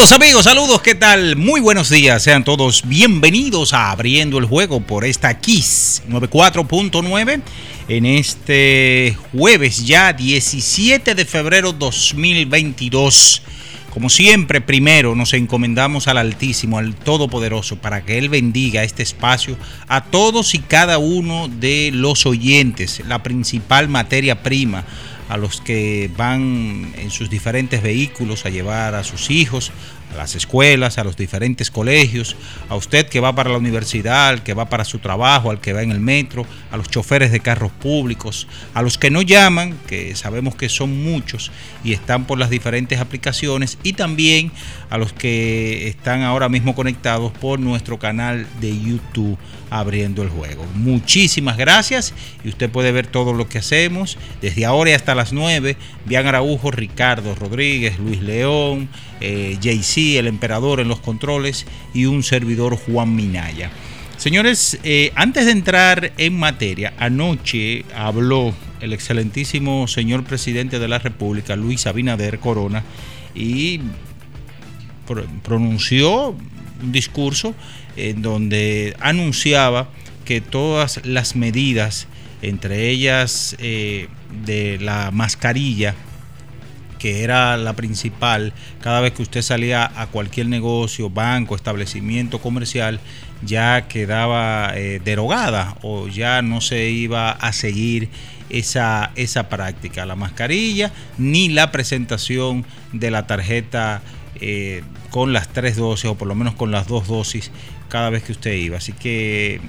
Amigos, saludos, ¿qué tal? Muy buenos días, sean todos bienvenidos a Abriendo el Juego por esta Kiss 94.9 en este jueves ya 17 de febrero 2022. Como siempre, primero nos encomendamos al Altísimo, al Todopoderoso, para que Él bendiga este espacio a todos y cada uno de los oyentes, la principal materia prima a los que van en sus diferentes vehículos a llevar a sus hijos a las escuelas, a los diferentes colegios, a usted que va para la universidad, al que va para su trabajo, al que va en el metro, a los choferes de carros públicos, a los que no llaman, que sabemos que son muchos y están por las diferentes aplicaciones, y también a los que están ahora mismo conectados por nuestro canal de YouTube abriendo el juego. Muchísimas gracias y usted puede ver todo lo que hacemos desde ahora y hasta las 9. Bian Araujo, Ricardo Rodríguez, Luis León, eh, JC, el emperador en los controles y un servidor Juan Minaya. Señores, eh, antes de entrar en materia, anoche habló el excelentísimo señor presidente de la República, Luis Abinader Corona, y pronunció un discurso en donde anunciaba que todas las medidas, entre ellas eh, de la mascarilla, que era la principal, cada vez que usted salía a cualquier negocio, banco, establecimiento comercial, ya quedaba eh, derogada o ya no se iba a seguir esa, esa práctica, la mascarilla ni la presentación de la tarjeta eh, con las tres dosis o por lo menos con las dos dosis cada vez que usted iba. Así que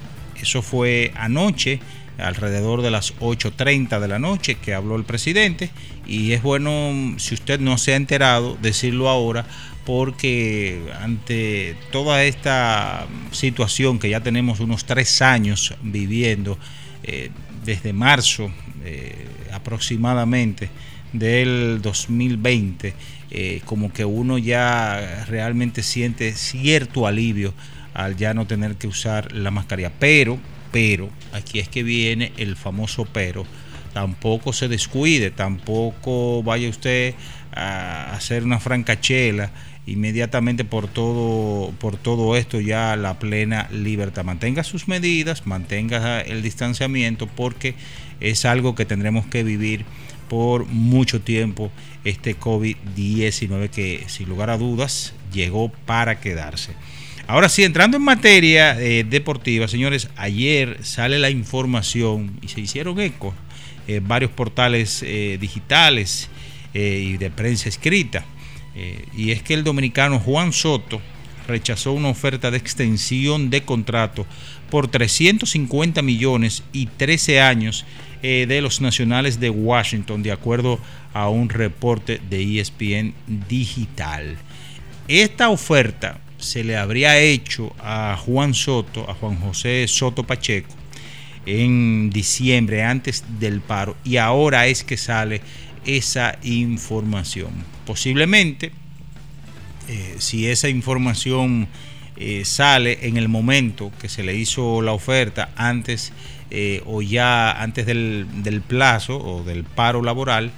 eso fue anoche alrededor de las 8.30 de la noche que habló el presidente. Y es bueno si usted no se ha enterado decirlo ahora porque ante toda esta situación que ya tenemos unos tres años viviendo eh, desde marzo eh, aproximadamente del 2020 eh, como que uno ya realmente siente cierto alivio al ya no tener que usar la mascarilla. Pero pero, aquí es que viene el famoso pero, tampoco se descuide, tampoco vaya usted a hacer una francachela inmediatamente por todo, por todo esto ya la plena libertad. Mantenga sus medidas, mantenga el distanciamiento porque es algo que tendremos que vivir por mucho tiempo este COVID-19 que sin lugar a dudas llegó para quedarse. Ahora sí, entrando en materia eh, deportiva, señores, ayer sale la información y se hicieron eco eh, varios portales eh, digitales y de prensa escrita. y es que el dominicano Juan Soto rechazó una oferta de extensión de contrato por 350 millones y 13 años de los nacionales de Washington, de acuerdo a un reporte de ESPN Digital. Esta oferta se le habría hecho a Juan Soto, a Juan José Soto Pacheco, en diciembre, antes del paro, y ahora es que sale esa información. Posiblemente, eh, si esa información eh, sale en el momento que se le hizo la oferta antes eh, o ya antes del, del, plazo o del paro laboral,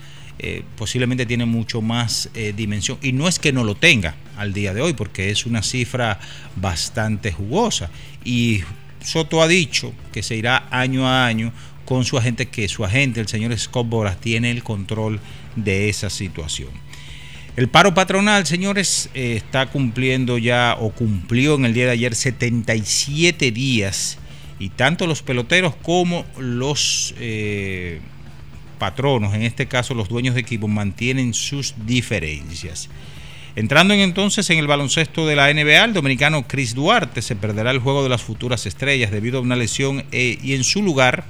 posiblemente tiene mucho más dimensión. Y no es que no lo tenga al día de hoy, porque es una cifra bastante jugosa. Y Soto ha dicho que se irá año a año con su agente, que su agente, el señor Scott Boras, tiene el control de esa situación. El paro patronal, señores, eh, está cumpliendo ya o cumplió en el día de ayer 77 días y tanto los peloteros como los eh, patronos, en este caso los dueños de equipo, mantienen sus diferencias. Entrando entonces en el baloncesto de la NBA, el dominicano Chris Duarte se perderá el juego de las futuras estrellas debido a una lesión eh, y en su lugar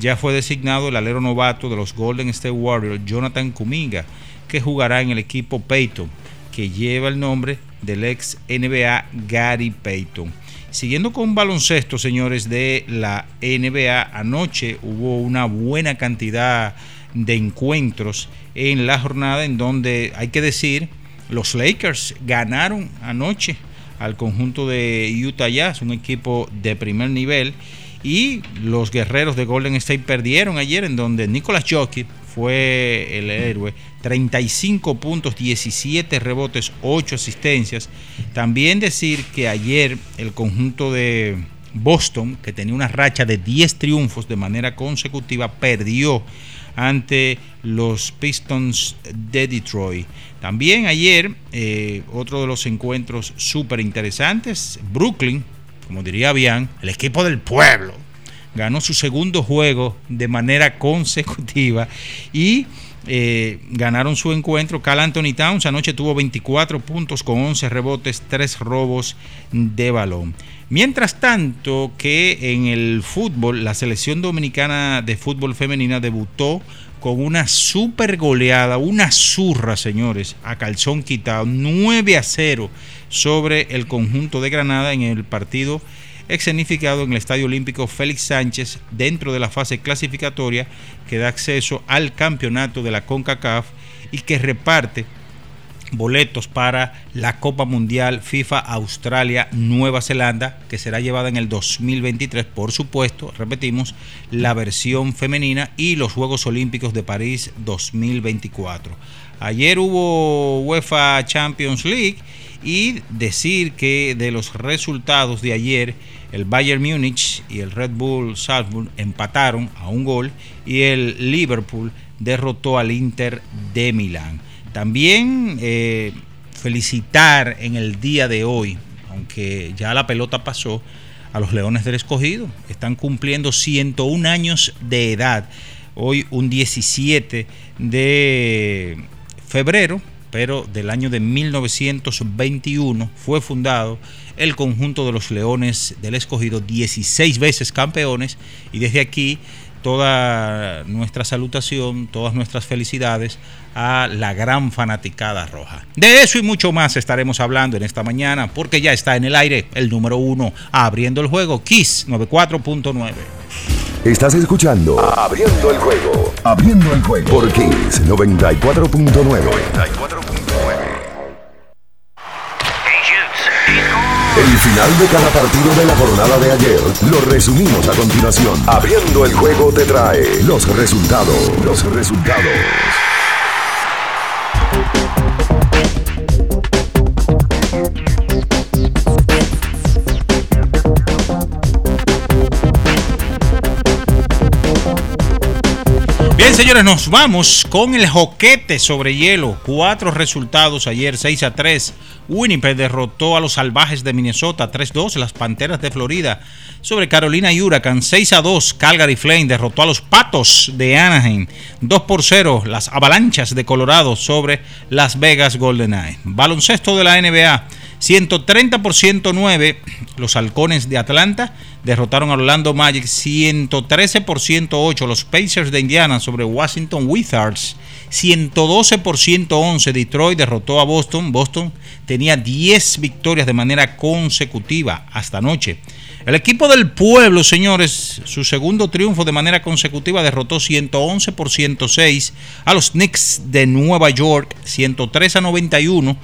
ya fue designado el alero novato de los Golden State Warriors, Jonathan Kuminga, que jugará en el equipo Peyton, que lleva el nombre del ex NBA Gary Payton. Siguiendo con baloncesto, señores de la NBA, anoche hubo una buena cantidad de encuentros en la jornada en donde hay que decir, los Lakers ganaron anoche al conjunto de Utah Jazz, un equipo de primer nivel y los guerreros de Golden State perdieron ayer en donde Nicolas Jokic fue el héroe. 35 puntos, 17 rebotes, 8 asistencias. También decir que ayer el conjunto de Boston, que tenía una racha de 10 triunfos de manera consecutiva, perdió ante los Pistons de Detroit. También ayer, eh, otro de los encuentros súper interesantes, Brooklyn como diría bien, el equipo del pueblo ganó su segundo juego de manera consecutiva y eh, ganaron su encuentro. Cal Anthony Towns anoche tuvo 24 puntos con 11 rebotes, 3 robos de balón. Mientras tanto que en el fútbol, la selección dominicana de fútbol femenina debutó con una super goleada, una zurra, señores, a calzón quitado, 9 a 0 sobre el conjunto de Granada en el partido escenificado en el Estadio Olímpico Félix Sánchez dentro de la fase clasificatoria que da acceso al campeonato de la CONCACAF y que reparte boletos para la Copa Mundial FIFA Australia Nueva Zelanda que será llevada en el 2023 por supuesto repetimos la versión femenina y los Juegos Olímpicos de París 2024 ayer hubo UEFA Champions League y decir que de los resultados de ayer, el Bayern Múnich y el Red Bull Salzburg empataron a un gol y el Liverpool derrotó al Inter de Milán. También eh, felicitar en el día de hoy, aunque ya la pelota pasó, a los Leones del Escogido. Están cumpliendo 101 años de edad. Hoy un 17 de febrero pero del año de 1921 fue fundado el conjunto de los Leones del Escogido, 16 veces campeones, y desde aquí toda nuestra salutación, todas nuestras felicidades a la gran fanaticada roja. De eso y mucho más estaremos hablando en esta mañana, porque ya está en el aire el número uno, abriendo el juego, Kiss 94.9. Estás escuchando Abriendo el juego. Abriendo el juego por Kiss 94.9. El final de cada partido de la jornada de ayer lo resumimos a continuación. Abriendo el juego te trae los resultados. Los resultados. Bien, señores, nos vamos con el joquete sobre hielo. Cuatro resultados ayer, 6 a 3. Winnipeg derrotó a los salvajes de Minnesota 3-2. Las Panteras de Florida sobre Carolina y Huracán 6 a 2. Calgary Flame derrotó a los Patos de Anaheim 2 por 0. Las Avalanchas de Colorado sobre Las Vegas Golden Eye. Baloncesto de la NBA. 130 por 109, los halcones de Atlanta derrotaron a Orlando Magic. 113 por 108, los Pacers de Indiana sobre Washington Wizards. 112 por 111, Detroit derrotó a Boston. Boston tenía 10 victorias de manera consecutiva hasta anoche. El equipo del pueblo, señores, su segundo triunfo de manera consecutiva derrotó 111 por 106 a los Knicks de Nueva York, 103 a 91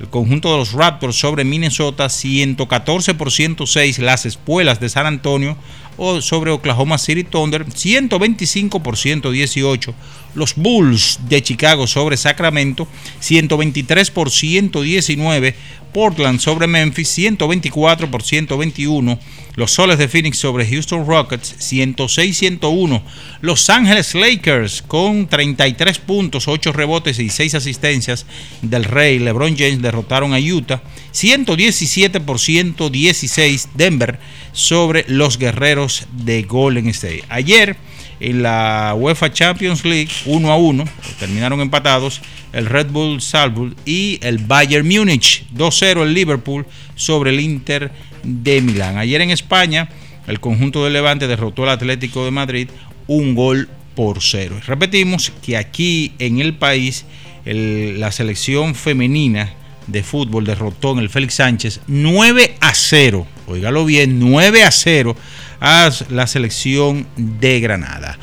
el conjunto de los Raptors sobre Minnesota 114 por 106, las espuelas de San Antonio o sobre Oklahoma City Thunder 125 por 118, los Bulls de Chicago sobre Sacramento 123 por 119, Portland sobre Memphis 124 por 121, los Soles de Phoenix sobre Houston Rockets 106-101, Los Ángeles Lakers con 33 puntos, 8 rebotes y 6 asistencias del Rey LeBron James derrotaron a Utah 117 por 116 Denver sobre los Guerreros de Golden State. Ayer en la UEFA Champions League 1 a 1, terminaron empatados el Red Bull Salzburg y el Bayern Múnich 2-0 el Liverpool sobre el Inter de Milán. Ayer en España el conjunto de Levante derrotó al Atlético de Madrid un gol por cero. repetimos que aquí en el país la selección femenina de fútbol derrotó en el Félix Sánchez 9 a 0. Óigalo bien, 9 a 0 a la selección de Granada.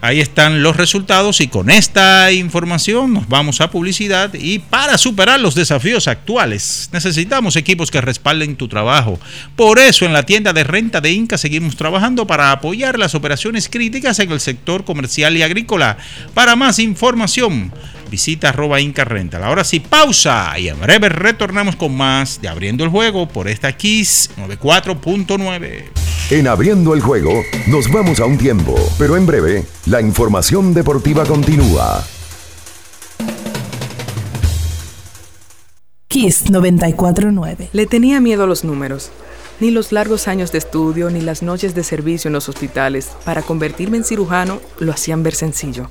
Ahí están los resultados y con esta información nos vamos a publicidad y para superar los desafíos actuales necesitamos equipos que respalden tu trabajo. Por eso en la tienda de renta de Inca seguimos trabajando para apoyar las operaciones críticas en el sector comercial y agrícola. Para más información visita arroba Inca Rental. Ahora sí, pausa y en breve retornamos con más de Abriendo el Juego por esta Kiss 94.9. En Abriendo el Juego nos vamos a un tiempo, pero en breve la información deportiva continúa. Kiss 94.9. Le tenía miedo a los números. Ni los largos años de estudio ni las noches de servicio en los hospitales para convertirme en cirujano lo hacían ver sencillo.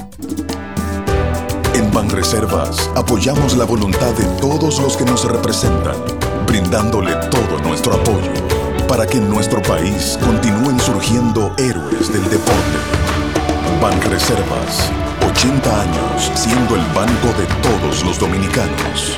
En Banreservas apoyamos la voluntad de todos los que nos representan, brindándole todo nuestro apoyo para que en nuestro país continúen surgiendo héroes del deporte. Banreservas, 80 años siendo el banco de todos los dominicanos.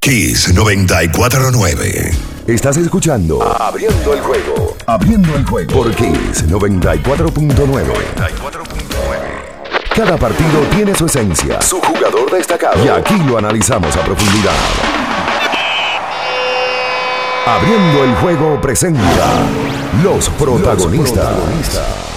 Kiss 949. Estás escuchando Abriendo el juego. Abriendo el juego por Kiss 94.9. Cada partido tiene su esencia, su jugador destacado. Y aquí lo analizamos a profundidad. Abriendo el juego presenta Los protagonistas.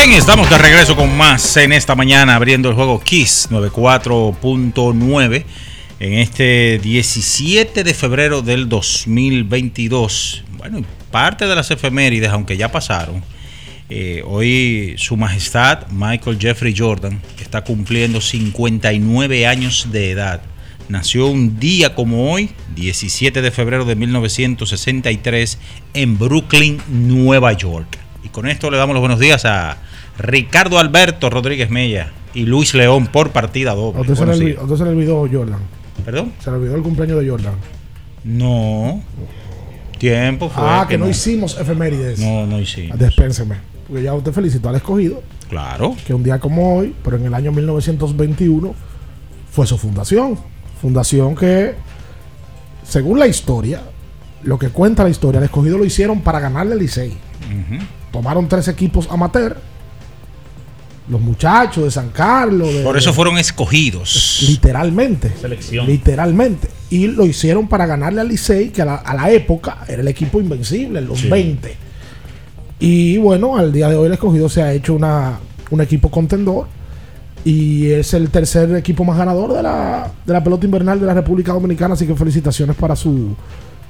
Bien, estamos de regreso con más en esta mañana abriendo el juego Kiss 94.9 en este 17 de febrero del 2022. Bueno, parte de las efemérides, aunque ya pasaron. Eh, hoy su majestad Michael Jeffrey Jordan está cumpliendo 59 años de edad. Nació un día como hoy, 17 de febrero de 1963, en Brooklyn, Nueva York. Y con esto le damos los buenos días a Ricardo Alberto Rodríguez Mella y Luis León por partida doble. ¿A usted se, le olvidó, días. a usted se le olvidó Jordan? ¿Perdón? Se le olvidó el cumpleaños de Jordan. No. Tiempo fue. ah, que, no. hicimos efemérides. No, no hicimos. Despénseme. Porque ya usted felicitó al escogido. Claro. Que un día como hoy, pero en el año 1921, fue su fundación. Fundación que, según la historia, lo que cuenta la historia, el escogido lo hicieron para ganarle al Licey. Tomaron tres equipos amateur. Los muchachos de San Carlos. de- Por eso fueron escogidos. Literalmente. Selección. Literalmente. Y lo hicieron para ganarle al Licey, que a la, a la época era el equipo invencible, en los Sí. 20. Y bueno, al día de hoy el escogido se ha hecho una, un equipo contendor. Y es el tercer equipo más ganador de la, de la pelota invernal de la República Dominicana. Así que felicitaciones para su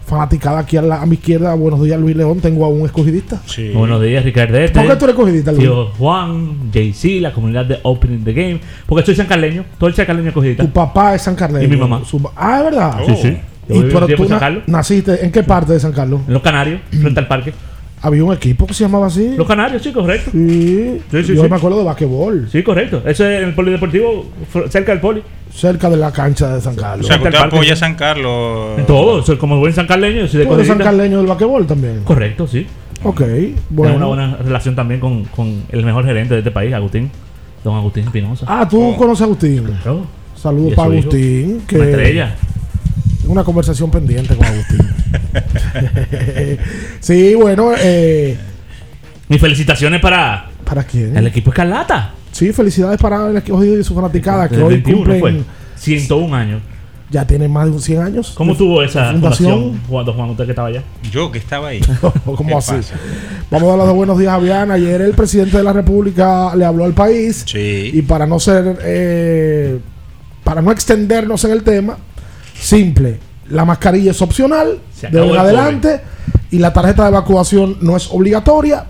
fanaticada aquí a, la- a mi izquierda. Buenos días, Luis León. Tengo a un escogidista. Buenos días, Ricardete. ¿Por qué tú eres escogidista, Luis? Tío Juan, JC, la comunidad de Opening the Game. Porque soy sancarleño, todo el sancarleño escogidista. Tu papá es San Carlos. Y mi mamá. ah, es verdad. Sí, sí. Yo Y pero tú en San na- Carlos. naciste en qué parte de San Carlos? En Los Canarios, frente al parque. Había un equipo que se llamaba así. Los Canarios, sí, correcto. Sí. Sí, sí, Yo sí. me acuerdo de basquetbol. Sí, correcto. Eso es en el polideportivo, cerca del poli. Cerca de la cancha de San O Carlos. sea, que usted apoya a San Carlos. En todo. Soy como buen sancarleño, soy de ¿Tú eres San escogidista. Carleño del basquetbol también? Correcto, sí. Ok, Tengo bueno. una buena relación también con, con el mejor gerente de este país, Agustín. Don Agustín Espinosa. Ah, tú conoces a Agustín. Claro. Saludos para su hijo. Agustín. Que Una estrella. Tengo una conversación pendiente con Agustín. sí, bueno. Eh, Mis felicitaciones para ¿Para quién? el equipo Escarlata. Sí, felicidades para el escogido y su fanaticada que hoy 21 cumplen. fue. 101 años. Ya tienen más de 100 años. ¿Cómo tuvo esa fundación, cuando Juan, usted que estaba allá? Yo que estaba ahí. ¿Cómo ¿Qué así? pasa? Vamos a dar los buenos días a Viana. Ayer el presidente de la República le habló al país. Sí. Y para no ser. eh, para no extendernos en el tema, simple. La mascarilla es opcional. De en el adelante. Y la tarjeta de evacuación no es obligatoria.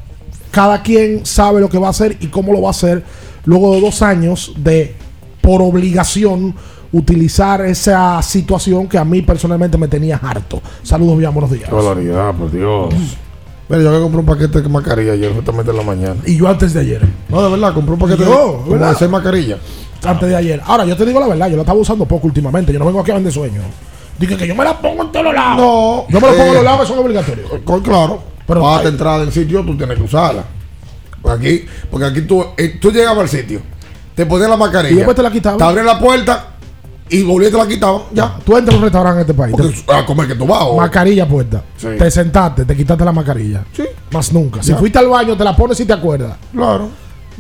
Cada quien sabe lo que va a hacer y cómo lo va a hacer. Luego de dos años de, por obligación, utilizar esa situación que a mí personalmente me tenía harto. Saludos, bien, buenos días. Barbaridad, por Dios. Mira, yo que compré un paquete de mascarilla ayer, justamente en la mañana. Y yo antes de ayer. No, de verdad, compré un paquete Yo, de, de seis mascarillas. Antes de ayer. Ahora, yo te digo la verdad, yo la estaba usando poco últimamente. Yo no vengo aquí a vender sueño. Dije que yo me la pongo en todos los lados. No. Yo me la pongo en eh, los lados, que son obligatorios. co- Claro. Pero- para te entrar del sitio, tú tienes que usarla. Porque aquí, porque aquí tú, eh, tú llegabas al sitio, te ponías la mascarilla. Y después te la quitaban. Te abrían la puerta y volvías y te la quitaban. Ya. Tú entras a un restaurante en este país. Porque te- a comer que tú vas. o- mascarilla puesta. Sí. Te sentaste, te quitaste la mascarilla. Sí. Más nunca. Si Ya. fuiste al baño, te la pones si te acuerdas. Claro.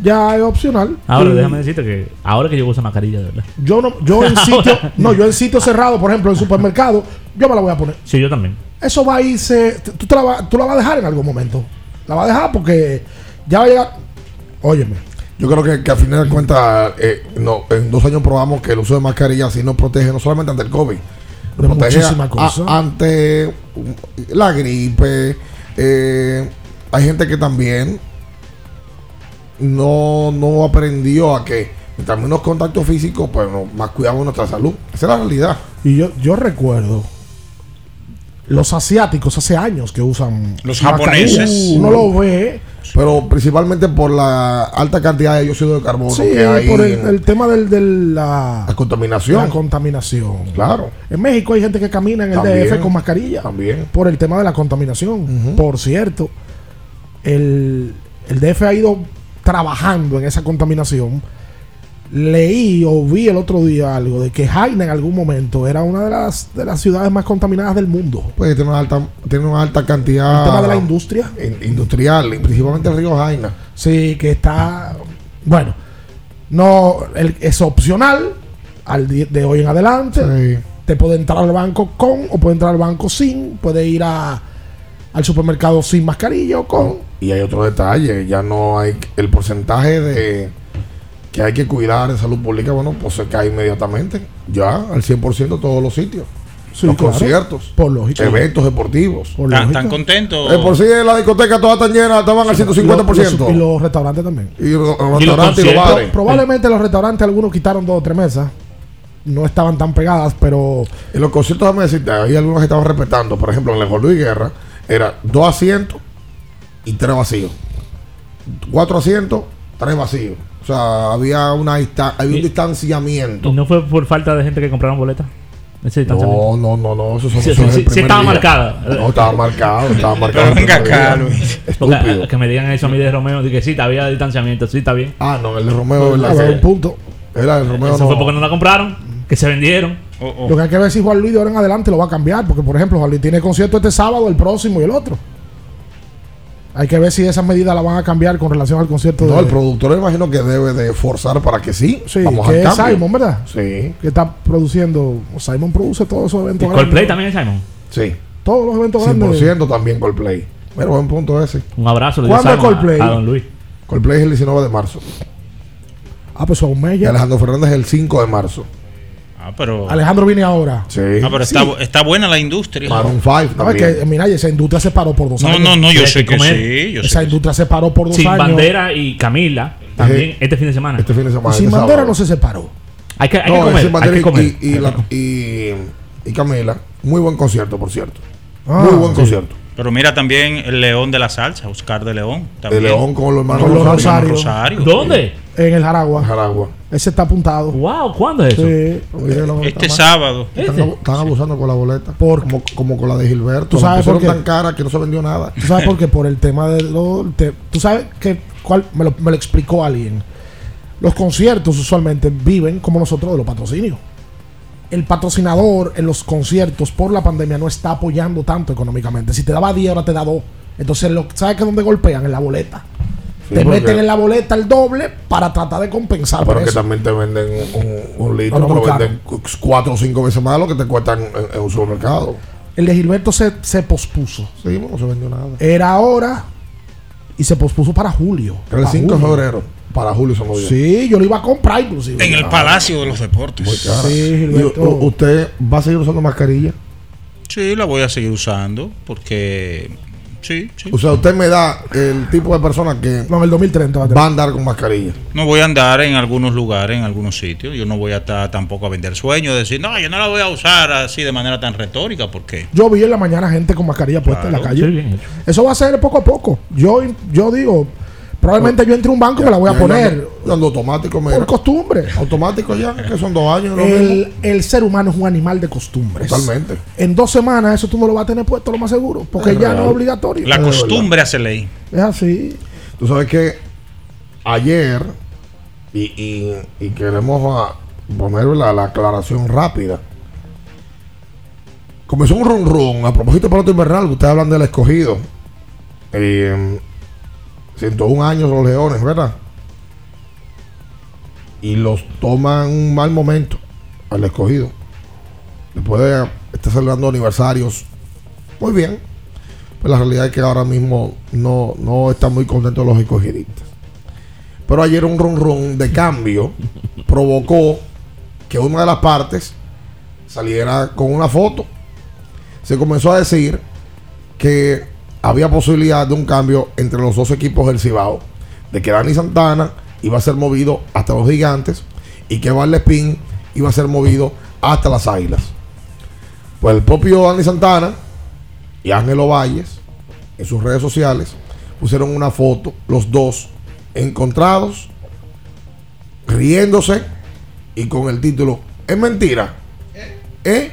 Ya es opcional. Ahora, Y déjame decirte que ahora que yo uso mascarilla, de verdad. Yo no, yo en sitio, no, yo en sitio cerrado, por ejemplo, en supermercado, yo me la voy a poner. Sí, yo también. Eso va a irse. Tú, te la, va- tú la vas a dejar en algún momento. La vas a dejar porque ya va a llegar. Óyeme. Yo creo que, que a fin de cuentas, eh, no, en dos años probamos que el uso de mascarilla así nos protege no solamente ante el COVID, nos protege muchísimas a- cosas. ante um, la gripe. eh, hay gente que también no, no aprendió a que mientras menos contacto físico, pues no, más cuidamos nuestra salud. Esa es la realidad. Y yo, yo recuerdo los asiáticos hace años que usan Los mascarillas. japoneses. Uno lo ve. Pero principalmente por la alta cantidad de dióxido de carbono Sí, que hay por el, tema del, de la, la contaminación. la contaminación. Claro. En México hay gente que camina en el. DF con mascarilla. También. Por el tema de la contaminación. Por cierto, el, el DF ha ido trabajando en esa contaminación. Leí o vi el otro día algo de que Jaina en algún momento era una de las, de las ciudades más contaminadas del mundo. Pues tiene una alta, tiene una alta cantidad. El tema de la industria. in- industrial, principalmente el río Jaina. Sí, que está. Bueno, no el- es opcional al de hoy en adelante. Sí. Te puede entrar al banco con o puede entrar al banco sin. Puede ir a al supermercado sin mascarilla o con. Y hay otro detalle, ya no hay el porcentaje de que hay que cuidar de salud pública, bueno, pues se cae inmediatamente, ya al 100% todos los sitios. Sí, los claro. conciertos, Por lógica. eventos deportivos. Por ¿Están, lógica. están contentos? Eh, por si en la discoteca todas están llenas, estaban al 150%. Los- y los restaurantes también. Y los, los Y los restaurantes y los bares. Probablemente los restaurantes algunos quitaron dos o tres mesas. No estaban tan pegadas, pero En los conciertos, déjame decirte, hay algunos que estaban respetando. Por ejemplo, en el Jorge Luis Guerra, era dos asientos y tres vacíos. Cuatro asientos, tres vacíos. O sea, había, una había un Y- distanciamiento. ¿Y no fue por falta de gente que compraron boletas? Ese distanciamiento. No, no, no, no. Eso, son- Sí, eso sí, es el sí, estaba día. marcada. No, estaba marcado, estaba marcado. Pero venga acá. Luis. Estúpido. ah, que me digan eso a mí de Romeo, dije sí, había distanciamiento, sí, está bien. Ah, no, el de Romeo, a ¿verdad? ver, que un punto. Era el Romeo. Eso no. fue porque no la compraron, que se vendieron. Oh, oh. Lo que hay que ver si Juan Luis de ahora en adelante lo va a cambiar. Porque, por ejemplo, Juan Luis tiene concierto este sábado, el próximo y el otro. Hay que ver si esas medidas las van a cambiar con relación al concierto No, de. el productor imagino que debe de forzar para que sí. Sí, Vamos que al es cambio. Simon, ¿verdad? Sí, Que está produciendo. Simon produce todos esos Y eventos Coldplay grandes. también es Simon. sí. Todos los eventos grandes. 100% también Coldplay. Mira, buen punto ese. Un abrazo le ¿Cuándo es a- Coldplay? A, Don Luis. Coldplay es el 19 de marzo. Ah, pues son un mes Y ya. Alejandro Fernández es el 5 de marzo. Ah, pero, Alejandro viene ahora. Sí. ah, pero está, Sí. está buena la industria. Maroon 5 No, es que, mira, esa industria se paró por dos No, años. no, no, yo sé que que comer. sí. Yo sé Esa que sí. industria se paró por dos Sin años. Bandera y Camila también este fin de semana. Este fin de Y semana. sin este bandera sábado. no se separó. Hay que, hay que No, comer. Sin hay Bandera que y- comer. y, y, la- y, y Camila. Muy buen concierto, por cierto. Ah, Muy buen sí. concierto. Pero mira también el León de la Salsa, Oscar de León. El También. León con los hermanos Con los. Rosario. Rosario. ¿Dónde? En el Jaragua. Jaragua. Ese está apuntado. Wow, ¿cuándo es eso? Sí. Este sábado. Están, abu- están abusando con la boleta. Por- como, como con la de Gilberto. ¿Tú sabes por qué? tan cara que no se vendió nada. ¿Tú sabes por qué? Por el tema de lo, te- Tú sabes que cuál me lo, me lo explicó alguien. Los conciertos usualmente viven como nosotros de los patrocinios. El patrocinador en los conciertos por la pandemia no está apoyando tanto económicamente. Si te daba 10, ahora te da 2. Entonces, lo, ¿sabes que dónde golpean? En la boleta. Sí, te porque- meten en la boleta el doble para tratar de compensar. Pero por que eso. también te venden un, un litro, No, no, te lo venden cu- cuatro o cinco veces más de lo que te cuestan en, en un supermercado. El de Gilberto se, se pospuso. Sí, no se vendió nada. Era ahora y se pospuso para julio. Era el Para 5 de febrero. Para julio se movió. Sí, yo lo iba a comprar inclusive. En el Palacio de los Deportes. Muy cara. Sí, ¿Y Gilberto. usted va a seguir usando mascarilla? Sí, la voy a seguir usando porque sí, sí. O sea, usted me da el tipo de persona que No, en el 2030 va a tener. va a andar con mascarilla. No voy a andar en algunos lugares, en algunos sitios. Yo no voy a estar tampoco a vender sueños, decir, no, yo no la voy a usar así de manera tan retórica, porque Yo vi en la mañana gente con mascarilla puesta en la Sí, calle. bien hecho. Eso va a ser poco a poco. Yo, yo digo, probablemente yo entre a un banco y me la voy a poner yo ando- yo ando automático, mira. por costumbre. Automático ya, que son dos años. El, el ser humano es un animal de costumbres. Totalmente. En dos semanas eso tú no lo vas a tener puesto lo más seguro, porque Es ya real. no es obligatorio. la costumbre hace ley. Es así. Tú sabes que ayer, y, y, y queremos ah, poner la, la aclaración rápida. Comenzó un run run a propósito de pelota invernal. Ustedes hablan del escogido. Eh, 101 años los leones, ¿verdad? Y los toman un mal momento al escogido. Después de estar celebrando aniversarios. Muy bien. Pues la realidad es que ahora mismo no, no están muy contentos los escogidistas. Pero ayer un run run de cambio provocó que una de las partes saliera con una foto. Se comenzó a decir que había posibilidad de un cambio entre los dos equipos del Cibao. De que Dani Santana iba a ser movido hasta los gigantes y que Van Spin iba a ser movido hasta las águilas. Pues el propio Dani Santana y Ángelo Valles en sus redes sociales pusieron una foto, los dos encontrados, riéndose y con el título Es mentira. ¿Eh?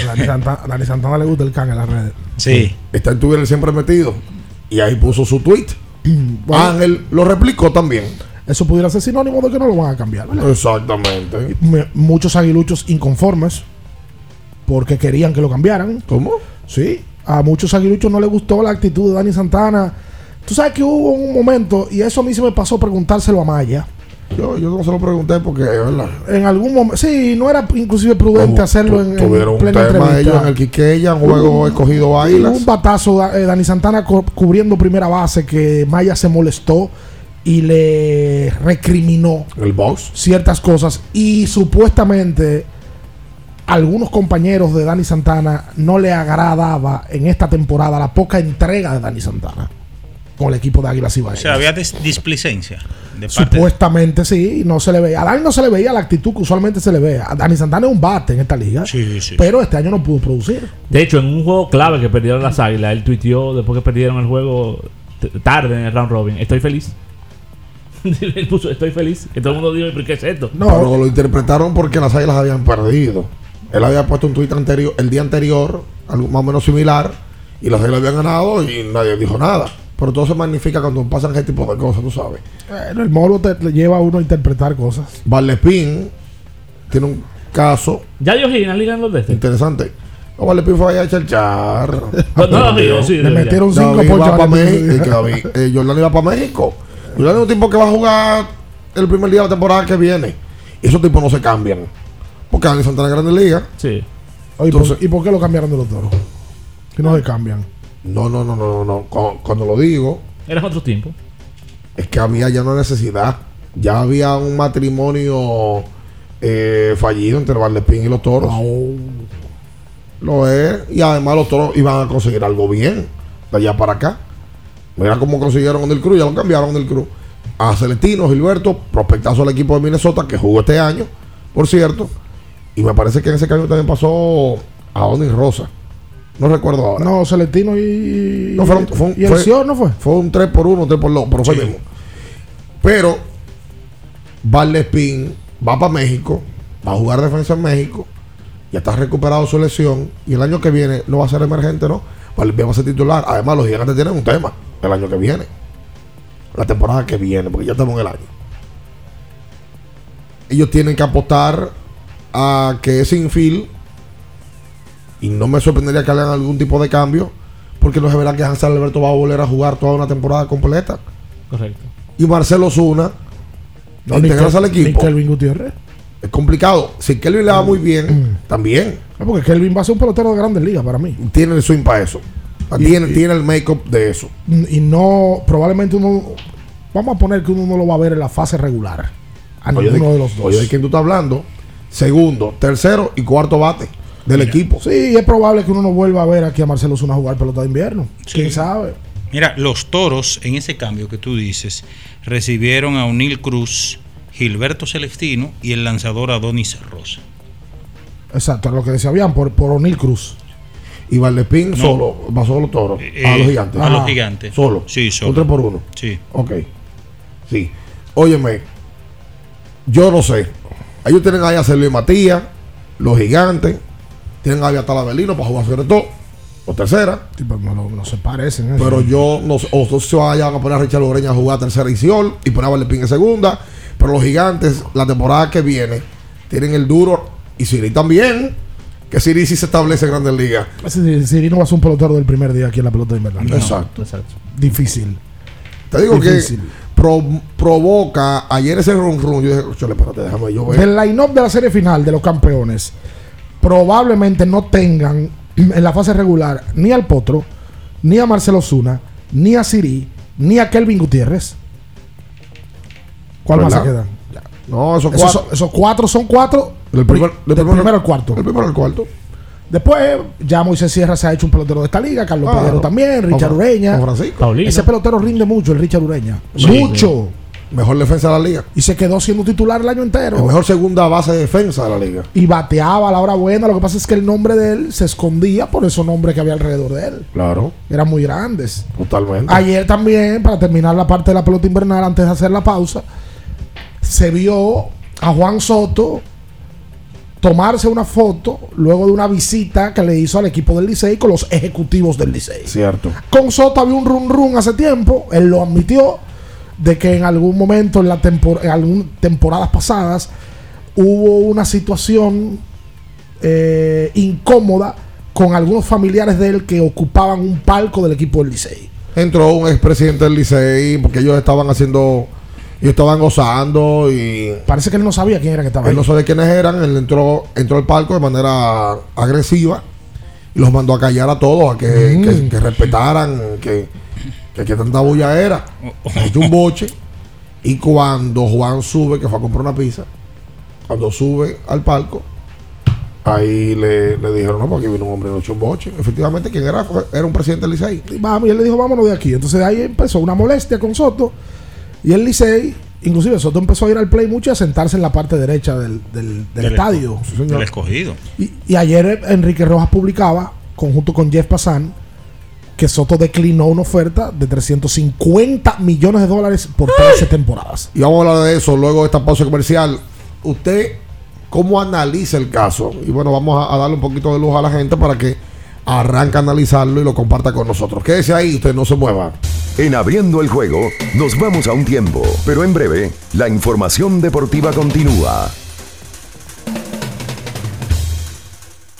A Dani Santana, a Dani Santana le gusta el can en las redes. Sí. Está en Twitter siempre metido. Y ahí puso su tweet. Bueno, Ángel lo replicó también. eso pudiera ser sinónimo de que no lo van a cambiar. ¿verdad? Exactamente. Me- muchos aguiluchos inconformes porque querían que lo cambiaran. ¿Cómo? Sí, a muchos aguiluchos no les gustó la actitud de Dani Santana. Tú sabes que hubo un momento, y eso a mí se me pasó preguntárselo a Maya. Yo, yo no se lo pregunté porque, ¿verdad? En algún momento, sí, no era inclusive prudente hacerlo en, en Tuvieron un plena tema entrevista. ellos en el Quiqueya, un juego escogido Águilas. Un batazo, eh, Dani Santana cu- cubriendo primera base que Maya se molestó y le recriminó El box. ciertas cosas y supuestamente algunos compañeros de Dani Santana no le agradaba en esta temporada la poca entrega de Dani Santana con el equipo de Águilas O Ibaeñas. sea, había dis- displicencia de parte Supuestamente sí, no se le veía. A Dani no se le veía la actitud que usualmente se le ve. A Dani Santana es un bate en esta liga, pero este año no pudo producir. De hecho, en un juego clave que perdieron las águilas, él tuiteó después que perdieron el juego tarde en el round robin. Estoy feliz. él puso estoy feliz. Que todo el mundo dijo, ¿pero qué es esto? Pero lo interpretaron porque las águilas habían perdido. Él había puesto un tuit anterior, el día anterior, algo más o menos similar, y las águilas habían ganado y nadie dijo nada. Pero todo se magnifica cuando pasan ese tipo de cosas, tú sabes. Bueno, el morbo te, le lleva a uno a interpretar cosas. Valepín tiene un caso ¿Ya dio Higgins en la liga en los de este? interesante. No, Valepín fue allá a charchar. No, no, sí, sí, Le metieron cinco David ponchos va a para. México. David, eh, Jordan iba para México. Jordan es un tipo que va a jugar el primer día de la temporada que viene. Y esos tipos no se cambian. Porque Santana en Grande Liga. Sí. Oye, ¿por- Entonces- ¿Y por qué lo cambiaron de los toros? Que no se cambian. No, no, no, no, no. Cuando, cuando lo digo, Eran otros tiempos. es que había ya una necesidad. Ya había un matrimonio eh, fallido entre Valepín y los toros. Lo es. Y además los toros iban a conseguir algo bien de allá para acá. Mira cómo consiguieron en el Cruz, ya lo cambiaron en el Cruz. A Celestino, Gilberto, prospectazo al equipo de Minnesota que jugó este año, por cierto. Y me parece que en ese cambio también pasó a Oni Rosa. No recuerdo ahora. No, Celestino y. No, fueron- fue un- y el fue- Sion, ¿no fue? Fue un 3 por 1, 3 por 2, pero fue el mismo. Pero Valespín va para México, va a jugar defensa en México, ya está recuperado su lesión y el año que viene no va a ser emergente, ¿no? Valespín va a ser titular. Además, los gigantes tienen un tema el año que viene. La temporada que viene, porque ya estamos en el año. Ellos tienen que apostar a que ese infield y no me sorprendería que hagan algún tipo de cambio, porque no es verdad que Hansel Alberto va a volver a jugar toda una temporada completa. Correcto. Y Marcelo Zuna, No, integrarse al equipo, Kelvin Gutiérrez. es complicado. Si Kelvin le va muy bien, también No, porque Kelvin va a ser un pelotero de grandes ligas para mí. tiene el swing para eso. Y- tiene, y- tiene el make-up de eso. Y no, probablemente uno. Vamos a poner que uno no lo va a ver en la fase regular. A Oye, ninguno de, de los dos. oye, ¿de quién tú estás hablando? Segundo, tercero y cuarto bate del equipo. Sí, es probable que uno no vuelva a ver aquí a Marcelo Zuna jugar pelota de invierno. ¿Quién sabe? Mira, los toros, en ese cambio que tú dices, recibieron a O'Neill Cruz, Gilberto Celestino y el lanzador Adonis Rosa. Exacto, lo que decía bien por, por O'Neill Cruz. Y Valepín No. solo, va solo toro. Eh, a los gigantes. a los gigantes. Solo. Sí, solo. Un 3 por 1. Sí. Ok. Sí. Óyeme, yo no sé. Ellos tienen ahí a Celio y Matías, los gigantes. Tienen a Talavelino para jugar sobre todo. O tercera. Sí, pero no, no- se parecen. ¿eh? Pero yo no sé. O se vayan a poner a Richard Loreña a jugar tercera y Siol y poner a Valepín en segunda. Pero los gigantes, la temporada que viene, tienen el duro. Y Siri también. Que Siri sí se establece en Grandes Ligas. Ese Siri no va a ser un pelotero del primer día aquí en la pelota de invernal. Exacto. Difícil. Te digo Difícil. que pro- provoca ayer ese run run. Yo dije, chole, espérate, déjame yo ver. Del line-up de la serie final de los campeones, probablemente no tengan en la fase regular ni al Potro, ni a Marcelo Zuna, ni a Siri, ni a Kelvin Gutiérrez. ¿Cuál más se ¿Verdad? quedan? No, esos Esos, cuatro. son- esos cuatro son cuatro. Del primer- del primero- primero al cuarto. El primero al cuarto. Después, ya Moisés Sierra se ha hecho un pelotero de esta liga, Carlos Claro. Pedro también, Richard Ureña. con Francisco. Paulino. Ese pelotero rinde mucho, el Richard Ureña. Sí. mucho. Mejor defensa de la liga. Y se quedó siendo titular el año entero. El mejor segunda base de defensa de la liga. y bateaba a la hora buena. Lo que pasa es que el nombre de él se escondía por esos nombres que había alrededor de él. Claro. Eran muy grandes. Totalmente. Ayer también, para terminar la parte de la pelota invernal, antes de hacer la pausa, se vio a Juan Soto tomarse una foto luego de una visita que le hizo al equipo del Licey con los ejecutivos del Licey. Cierto. Con Soto había un run run hace tiempo, él lo admitió, de que en algún momento en, la tempor- en algunas temporadas pasadas hubo una situación eh, incómoda con algunos familiares de él que ocupaban un palco del equipo del Licey. Entró un expresidente del Licey porque ellos estaban haciendo Y estaban gozando y... Parece que él no sabía quién era que estaba Él ahí. no sabía quiénes eran, él entró, entró al palco de manera agresiva y los mandó a callar a todos, a que, Mm. que- que respetaran, que, que, que tanta bulla era. Hay un boche. Y cuando Juan sube, que fue a comprar una pizza, cuando sube al palco, ahí le, le dijeron, no, porque vino un hombre de ocho boche. Efectivamente, quien era, era un presidente del Licey. Y vamos, y él le dijo, vámonos de aquí. Entonces ahí empezó una molestia con Soto. Y el Licey, inclusive Soto empezó a ir al play mucho y a sentarse en la parte derecha del, del- del Del estadio. esco- del escogido. Y, y ayer Enrique Rojas publicaba, conjunto con Jeff Passan, que Soto declinó una oferta de 350 millones de dólares por 13 temporadas. Y vamos a hablar de eso luego de esta pausa comercial. Usted, ¿cómo analiza el caso? Y bueno, vamos a, a darle un poquito de luz a la gente para que arranque a analizarlo y lo comparta con nosotros. Quédese ahí, usted no se mueva. En abriendo el juego, nos vamos a un tiempo, pero en breve, la información deportiva continúa.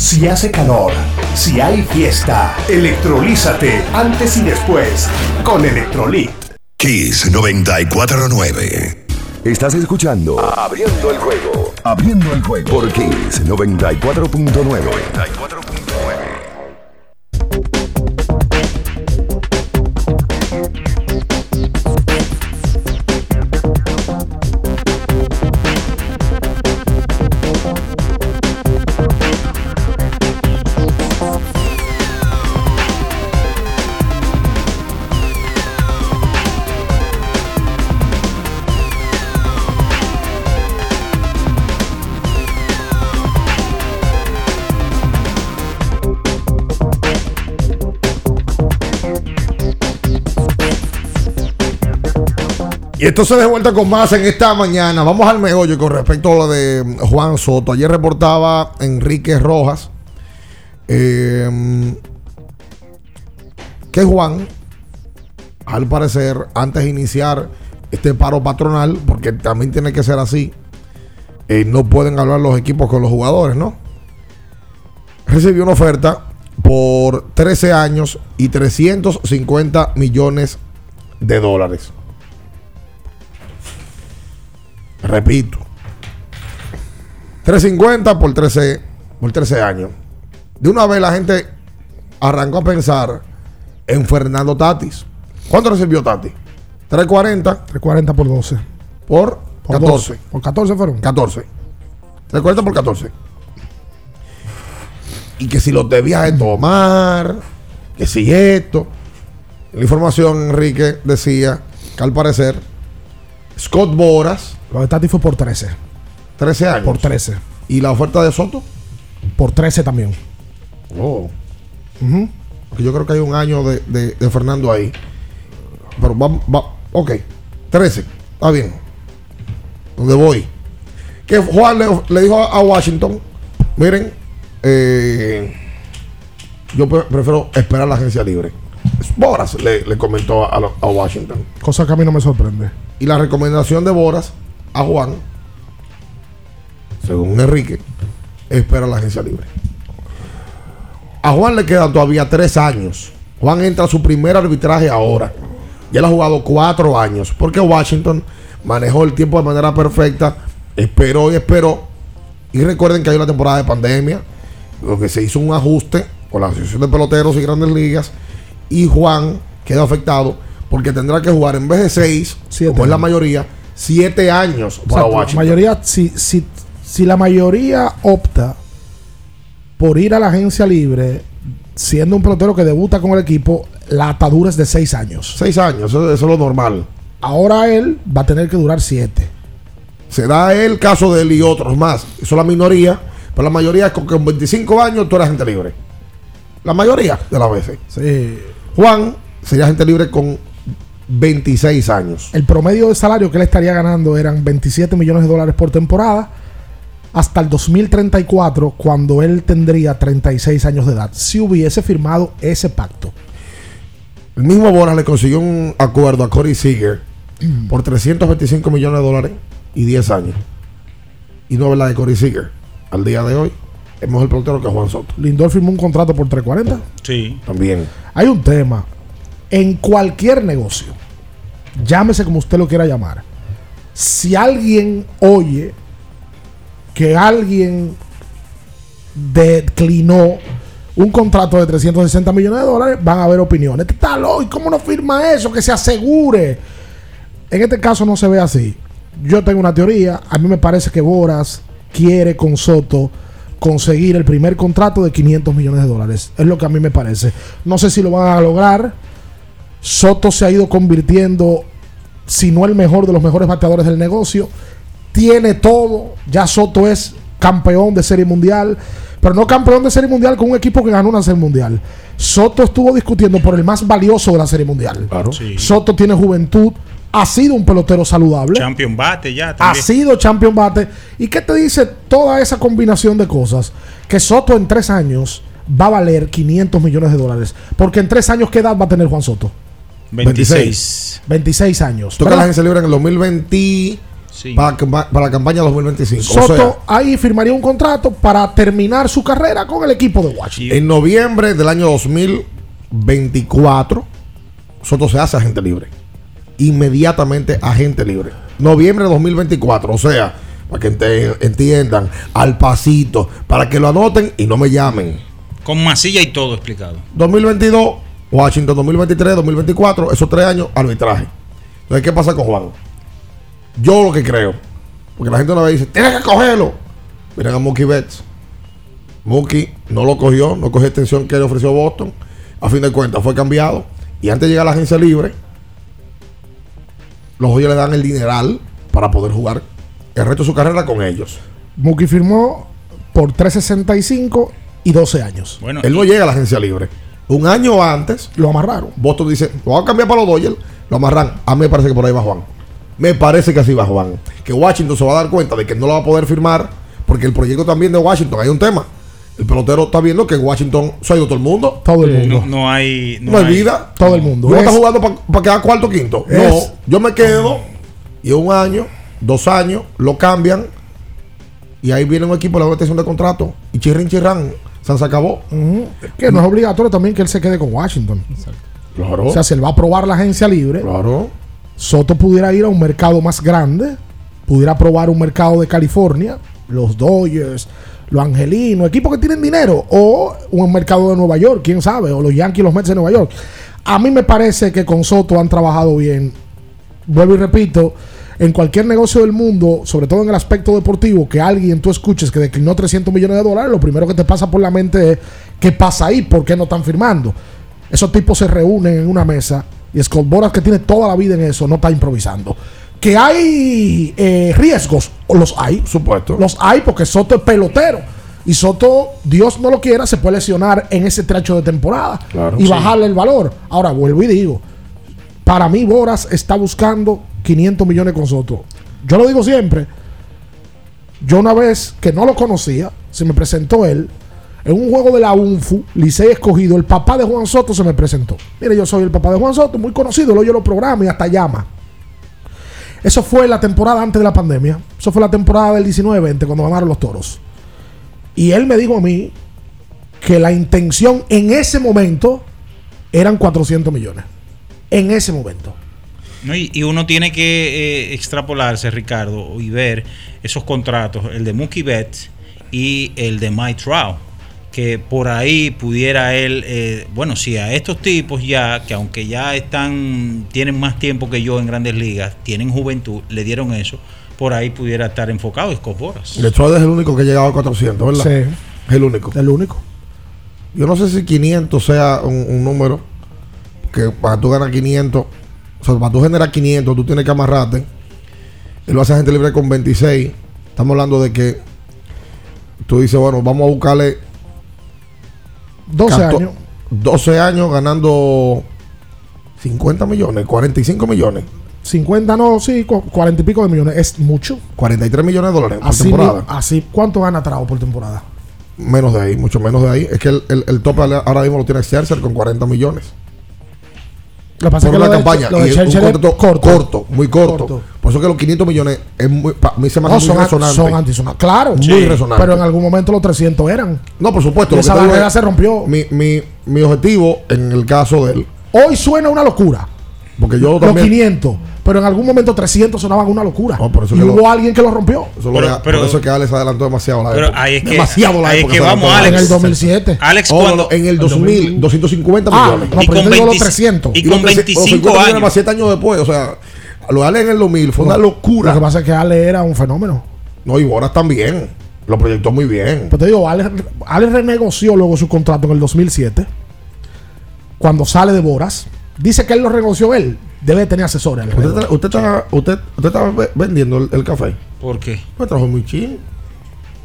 si hace calor, si hay fiesta, electrolízate antes y después con Electrolit. Kiss 949. Estás escuchando Abriendo el juego. Abriendo el juego por Kiss 94.9. Y entonces de vuelta con más en esta mañana. Vamos al meollo con respecto a lo de Juan Soto. Ayer reportaba Enrique Rojas eh, que Juan, al parecer, antes de iniciar este paro patronal, porque también tiene que ser así, eh, no pueden hablar los equipos con los jugadores, ¿no? Recibió una oferta por 13 años y 350 millones de dólares. Repito. 350 por 13, por 13 años. De una vez la gente arrancó a pensar en Fernando Tatis. ¿Cuánto recibió Tati? 340. 340 por 12. Por, Por 14. 12. Por 14 fueron. 14. 340 por 14. Y que si los debías de tomar, que si esto. La información, Enrique, decía que al parecer Scott Boras. Lo de Tati fue por 13. 13 años. Por 13. ¿Y la oferta de Soto? Por 13 también. Oh. Porque yo creo que hay un año de, de- de Fernando ahí. Pero va, va, ok. 13. Está bien. ¿Dónde voy? Que Juan le, le dijo a Washington, miren, eh, yo pre- prefiero esperar la agencia libre. Boras le, le comentó a Washington. Cosa que a mí no me sorprende. Y la recomendación de Boras a Juan, según Enrique, espera la agencia libre. A Juan le quedan todavía tres años. Juan entra a su primer arbitraje ahora. Ya él ha jugado cuatro años. Porque Washington manejó el tiempo de manera perfecta. Esperó y esperó. Y recuerden que hay una temporada de pandemia. Lo que se hizo un ajuste con la Asociación de Peloteros y Grandes Ligas. Y Juan quedó afectado porque tendrá que jugar en vez de seis, como es la mayoría, siete años para. Washington. mayoría, si, si, si la mayoría opta por ir a la agencia libre, siendo un pelotero que debuta con el equipo, la atadura es de 6 años. Seis años, eso, eso es lo normal. Ahora él va a tener que durar 7. Se da el caso de él y otros más. Eso es la minoría. Pero la mayoría es con que con 25 años tú eres gente libre. La mayoría de las veces. Sí. Juan sería gente libre con 26 años. El promedio de salario que él estaría ganando eran 27 millones de dólares por temporada hasta el 2034, cuando él tendría 36 años de edad, si hubiese firmado ese pacto. El mismo Boras le consiguió un acuerdo a Corey Seager por 325 millones de dólares y 10 años. Y no es verdad de Corey Seager. Al día de hoy es mejor pelotero que Juan Soto. Lindor firmó un contrato por 340. Sí. También. Hay un tema. En cualquier negocio, llámese como usted lo quiera llamar, si alguien oye que alguien declinó un contrato de 360 millones de dólares, van a haber opiniones. Este está loco, ¿y ¿cómo no firma eso? Que se asegure. En este caso no se ve así. Yo tengo una teoría. A mí me parece que Boras quiere con Soto conseguir el primer contrato de 500 millones de dólares. Es lo que a mí me parece. No sé si lo van a lograr. Soto se ha ido convirtiendo, si no el mejor de los mejores bateadores del negocio. Tiene todo. Ya Soto es campeón de serie mundial. Pero no campeón de serie mundial con un equipo que ganó una serie mundial. Soto estuvo discutiendo por el más valioso de la serie mundial. Sí. Soto tiene juventud. Ha sido un pelotero saludable. Champion bate ya Ha también. sido champion bate. ¿Y qué te dice toda esa combinación de cosas? Que Soto en tres años va a valer 500 millones de dólares. Porque en tres años, ¿qué edad va a tener Juan Soto? 26. 26 años. Toca la ¿verdad? agencia libre en el 2020 para, para la campaña 2025. O Soto sea, ahí firmaría un contrato para terminar su carrera con el equipo de Washington. en noviembre del año 2024, Soto se hace agente libre. Inmediatamente agente libre. Noviembre de 2024. O sea, para que entiendan, al pasito, para que lo anoten y no me llamen. Con masilla y todo explicado. 2022, Washington 2023, 2024, esos tres años, arbitraje. Entonces, ¿qué pasa con Juan? Yo lo que creo, porque la gente una vez dice, tienes que cogerlo. Miren a Mookie Betts. Mookie no lo cogió, no cogió extensión que le ofreció Boston. A fin de cuentas, fue cambiado. Y antes de llegar a la agencia libre, los hoyos le dan el dineral para poder jugar el resto de su carrera con ellos. Mookie firmó por 365 y 12 años. Bueno, Él no llega a la agencia libre. Un año antes, lo amarraron. Boston dice, lo voy a cambiar para los Dodgers, lo amarran. A mí me parece que por ahí va Juan. Me parece que así va Juan. Que Washington se va a dar cuenta de que no lo va a poder firmar, porque el proyecto también de Washington, hay un tema. El pelotero está viendo que en Washington se ha ido todo el mundo. Todo el mundo. No, no hay. No, hay vida. Todo el mundo. ¿Tú no Es- estás jugando para quedar cuarto o quinto? Es- No, yo me quedo y un año, dos años, lo cambian y ahí viene un equipo de la extensión de contrato y chirrin chirrán, se acabó. Ujú. Que no es obligatorio también que él se quede con Washington. Claro. O sea, si él va a probar la agencia libre, Claro. Soto pudiera ir a un mercado más grande, pudiera probar un mercado de California, los Dodgers, los Angelinos, equipos que tienen dinero, o un mercado de Nueva York, quién sabe, o los Yankees, los Mets de Nueva York. A mí me parece que con Soto han trabajado bien. Vuelvo y repito, en cualquier negocio del mundo, sobre todo en el aspecto deportivo, que alguien tú escuches que declinó 300 millones de dólares, lo primero que te pasa por la mente es, ¿qué pasa ahí? ¿Por qué no están firmando? Esos tipos se reúnen en una mesa y Scott Boras, que tiene toda la vida en eso, no está improvisando. Que hay eh, riesgos, los hay. Supuesto. Los hay porque Soto es pelotero. Y Soto, Dios no lo quiera, se puede lesionar en ese trecho de temporada Claro. y Sí. bajarle el valor. Ahora vuelvo y digo, para mí Boras está buscando 500 millones con Soto. Yo lo digo siempre. Yo una vez que no lo conocía, se me presentó él en un juego de la UNFU, Licey escogido, el papá de Juan Soto se me presentó. Mire, yo soy el papá de Juan Soto, muy conocido, lo oye los programas y hasta llama. Eso fue la temporada antes de la pandemia. Eso fue la temporada del 19-20 cuando ganaron los toros. Y él me dijo a mí que la intención en ese momento eran 400 millones. En ese momento. ¿No? Y, y uno tiene que eh, extrapolarse, Ricardo, y ver esos contratos, el de Mookie Betts y el de Mike Trout, que por ahí pudiera él, eh, bueno, si a estos tipos ya, que aunque ya están, tienen más tiempo que yo en grandes ligas, tienen juventud, le dieron eso, por ahí pudiera estar enfocado Scott Boras. Detroit es el único que ha llegado a 400, ¿verdad? Sí. Es el único. El único. Yo no sé si 500 sea un, un número que para tú ganar 500, o sea, para tú generar 500, tú tienes que amarrarte. Él lo hace a gente libre con 26. Estamos hablando de que tú dices, bueno, vamos a buscarle 12 Canto- años. 12 años ganando 50 millones, 45 millones, 50 no, sí, cu- 40 y pico de millones. Es mucho. 43 millones de dólares por Así, temporada. mi- así ¿cuánto gana Trao por temporada? Menos de ahí, mucho menos de ahí. Es que el, el, el tope ahora mismo lo tiene Scherzer con 40 millones. Lo pasa por que una lo de- campaña. lo de y es un contrato corto. corto, muy corto. Corto. Por eso que los 500 millones es muy, para mí se me hace No, muy son, an- resonante. son antisonados. Claro. Muy resonante. Pero en algún momento los 300 eran. No, por supuesto. Y lo esa barrera es- se rompió. Mi, mi, mi objetivo en el caso de él, Hoy suena una locura. porque yo Los también. 500. Pero en algún momento 300 sonaban una locura. por eso y que hubo lo- alguien que lo rompió. Eso, lo de- por eso es que Alex adelantó demasiado la Pero época. ahí es que- demasiado la ahí es época que se vamos. Alex. En el 2007. Alex, Oh, no, en el 2000, 250 Ah, millones. no, pero Y con te digo los 20 300. y con 300, 25 los 50 millones años. más 7 años después. O sea, lo de Alex en el 2000 fue una locura. Lo que pasa es que Ale era un fenómeno. No, y Boras también. Lo proyectó muy bien. Pero te digo, Ale, Ale renegoció luego su contrato en el 2007. Cuando sale de Boras. Dice que él lo renegoció él. Debe tener asesores. Usted está, usted está, usted, usted está ve- vendiendo el, el café. ¿Por qué? Me trajo muy chill.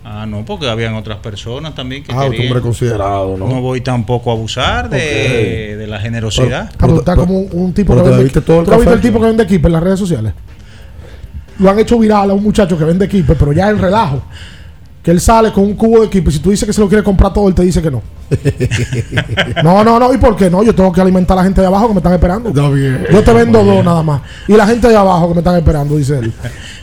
Ah, no, porque habían otras personas también que Ah, usted querían. hombre considerado, ¿no? No voy tampoco a abusar de, de la generosidad. Ah, pero está como un, un tipo pero que te vende. bebiste todo el ¿Tú has visto café? el tipo que vende equipo en las redes sociales? Lo han hecho viral a un muchacho que vende equipo, pero ya en relajo. Que él sale con un cubo de equipo y si tú dices que se lo quiere comprar todo, él te dice que no. no, no, no. ¿Y por qué no? Yo tengo que alimentar a la gente de abajo que me están esperando. Está bien. Yo te vendo Muy dos bien. nada más. Y la gente de abajo que me están esperando, dice él.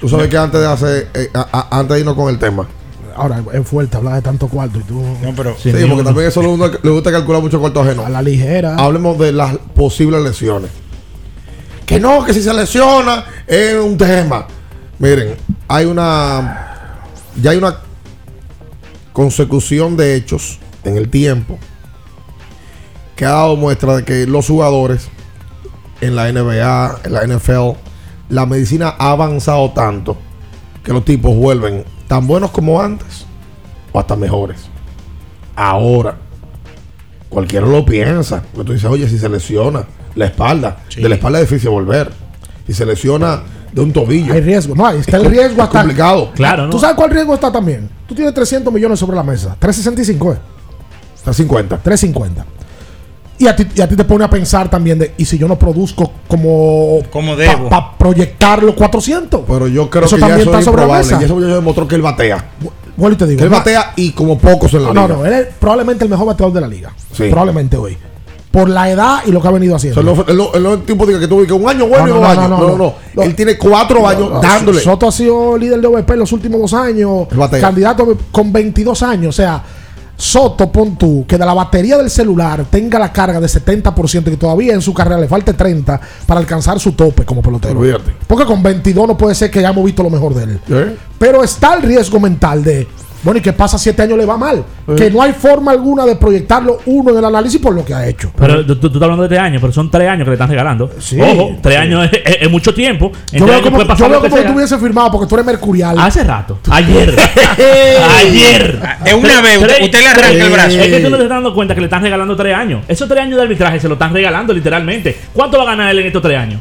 Tú sabes que antes de hacer, eh, a- a- antes de irnos con el tema. Ahora es fuerte hablar de tanto cuarto y tú. No, pero Sí, porque también eso le gusta, le gusta calcular mucho cuarto ajeno. A la ligera. Hablemos de las posibles lesiones. Que no, que si se lesiona es un tema. Miren, hay una. Ya hay una consecución de hechos en el tiempo que ha dado muestra de que los jugadores en la NBA, en la NFL, la medicina ha avanzado tanto que los tipos vuelven tan buenos como antes o hasta mejores. Ahora, cualquiera lo piensa. Porque tú dices, oye, si se lesiona la espalda, de la espalda es difícil volver. Si se lesiona de un tobillo. Hay riesgo. No, ahí está Es el riesgo es hasta. complicado. Claro, ¿Tú ¿no? sabes cuál riesgo está también? Tú tienes 300 millones sobre la mesa. 365 es. Está 50. 350. Y a, ti, y a ti te pone a pensar también de, ¿y si yo no produzco como... Como debo. Para proyectar los 400? Pero yo creo Eso que ya también es está sobre la mesa. Y eso ya demostró que él batea. Bueno, y te digo. Que él batea y como pocos en la no, liga. no, él es probablemente el mejor bateador de la liga. Sí. Probablemente hoy. Por la edad y lo que ha venido O haciendo. sea, no, no- no es el tipo diga que tuvo que un año bueno No, y dos años. no, No, no. Él tiene cuatro años dándole. Soto ha sido líder de OVP en los últimos dos años. Candidato con 22 años. O sea, Soto, pon tú, que de la batería del celular tenga la carga de 70% y que todavía en su carrera le falte 30 para alcanzar su tope como pelotero. Olvídate. Porque con 22 no puede ser que hayamos visto lo mejor de él. ¿Eh? Pero está el riesgo mental de Bueno, ¿y qué pasa si este año le va mal? Que no hay forma alguna de proyectarlo uno en el análisis por lo que ha hecho. Pero tú, tú estás hablando de este año, pero son tres años que le están regalando. Sí. Ojo, tres años es, es- es mucho tiempo. Yo tres veo años como, yo veo lo que como que tú hubieses firmado porque tú eres mercurial. Hace rato. Ayer. Ayer. Es una vez, usted- usted le arranca el brazo. Es que tú no te estás dando cuenta que le están regalando tres años. Esos tres años de arbitraje se lo están regalando literalmente. ¿Cuánto va a ganar él en estos tres años?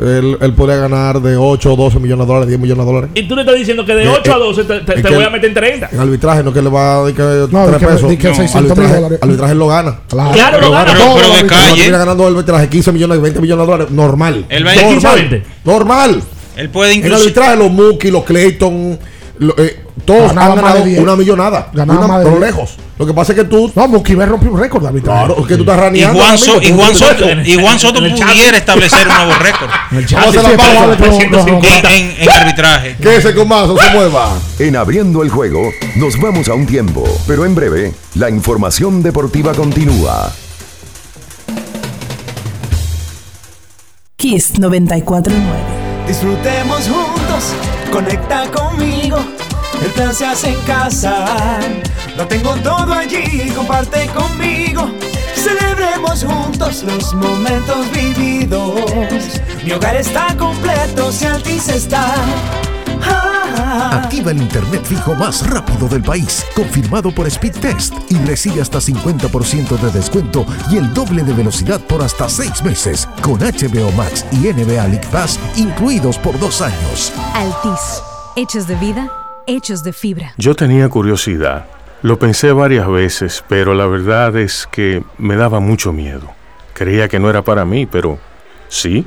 Él, él podría ganar de 8 o 12 millones de dólares, 10 millones de dólares. Y tú le estás diciendo que de Eh, 8 a eh, 12 te, te- te que voy a el- meter en 30. En arbitraje no que le va a dar que No, 3 di que- pesos. que No, 600 mil arbitraje, dólares. arbitraje lo gana. Claro. Claro, lo gana. todo pero el de arbitraje. calle. Termina ganando el arbitraje 15 millones, 20 millones de dólares. Normal. Él a ir 15 a normal. 20. Normal. Él puede En incluso. arbitraje los Mookie, los Clayton, lo- eh, todos Ganaba han ganado de 10. una millonada. Ganaba Una- más de pero 10. lejos. Lo que pasa es que tú. No, Mukibe rompió un récord arbitraje. Claro, es que tú estás Y raneando. Juan, ahora So- mismo, y Juan tú- Soto, y Juan Soto chat. pudiera establecer un nuevo récord la se pausa, paga le pregunto, 350. en, en arbitraje. Que ese comazo se mueva. En abriendo el juego, nos vamos a un tiempo, pero en breve, la información deportiva continúa. Kiss 949. Disfrutemos juntos, conecta conmigo. El plan se hace en casa. Lo tengo todo allí, comparte conmigo. Celebremos juntos los momentos vividos. Mi hogar está completo si Altis está. Activa el internet fijo más rápido del país, confirmado por Speedtest y recibe hasta 50% de descuento y el doble de velocidad por hasta 6 meses, con HBO Max y NBA League Pass incluidos por dos años. Altis. Hechos de vida, hechos de fibra. Yo tenía curiosidad. Lo pensé varias veces, pero la verdad es que me daba mucho miedo. Creía que no era para mí, pero sí.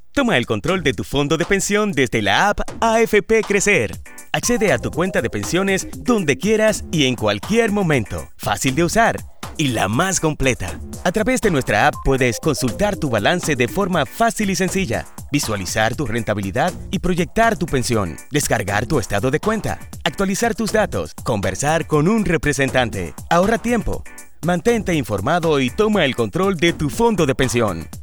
Toma el control de tu fondo de pensión desde la app AFP Crecer. Accede a tu cuenta de pensiones donde quieras y en cualquier momento. Fácil de usar y la más completa. A través de nuestra app puedes consultar tu balance de forma fácil y sencilla, visualizar tu rentabilidad y proyectar tu pensión, descargar tu estado de cuenta, actualizar tus datos, conversar con un representante. Ahorra tiempo. Mantente informado y toma el control de tu fondo de pensión.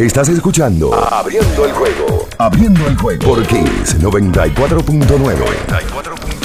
Estás escuchando Abriendo el juego. Abriendo el juego por Kiss 94.9.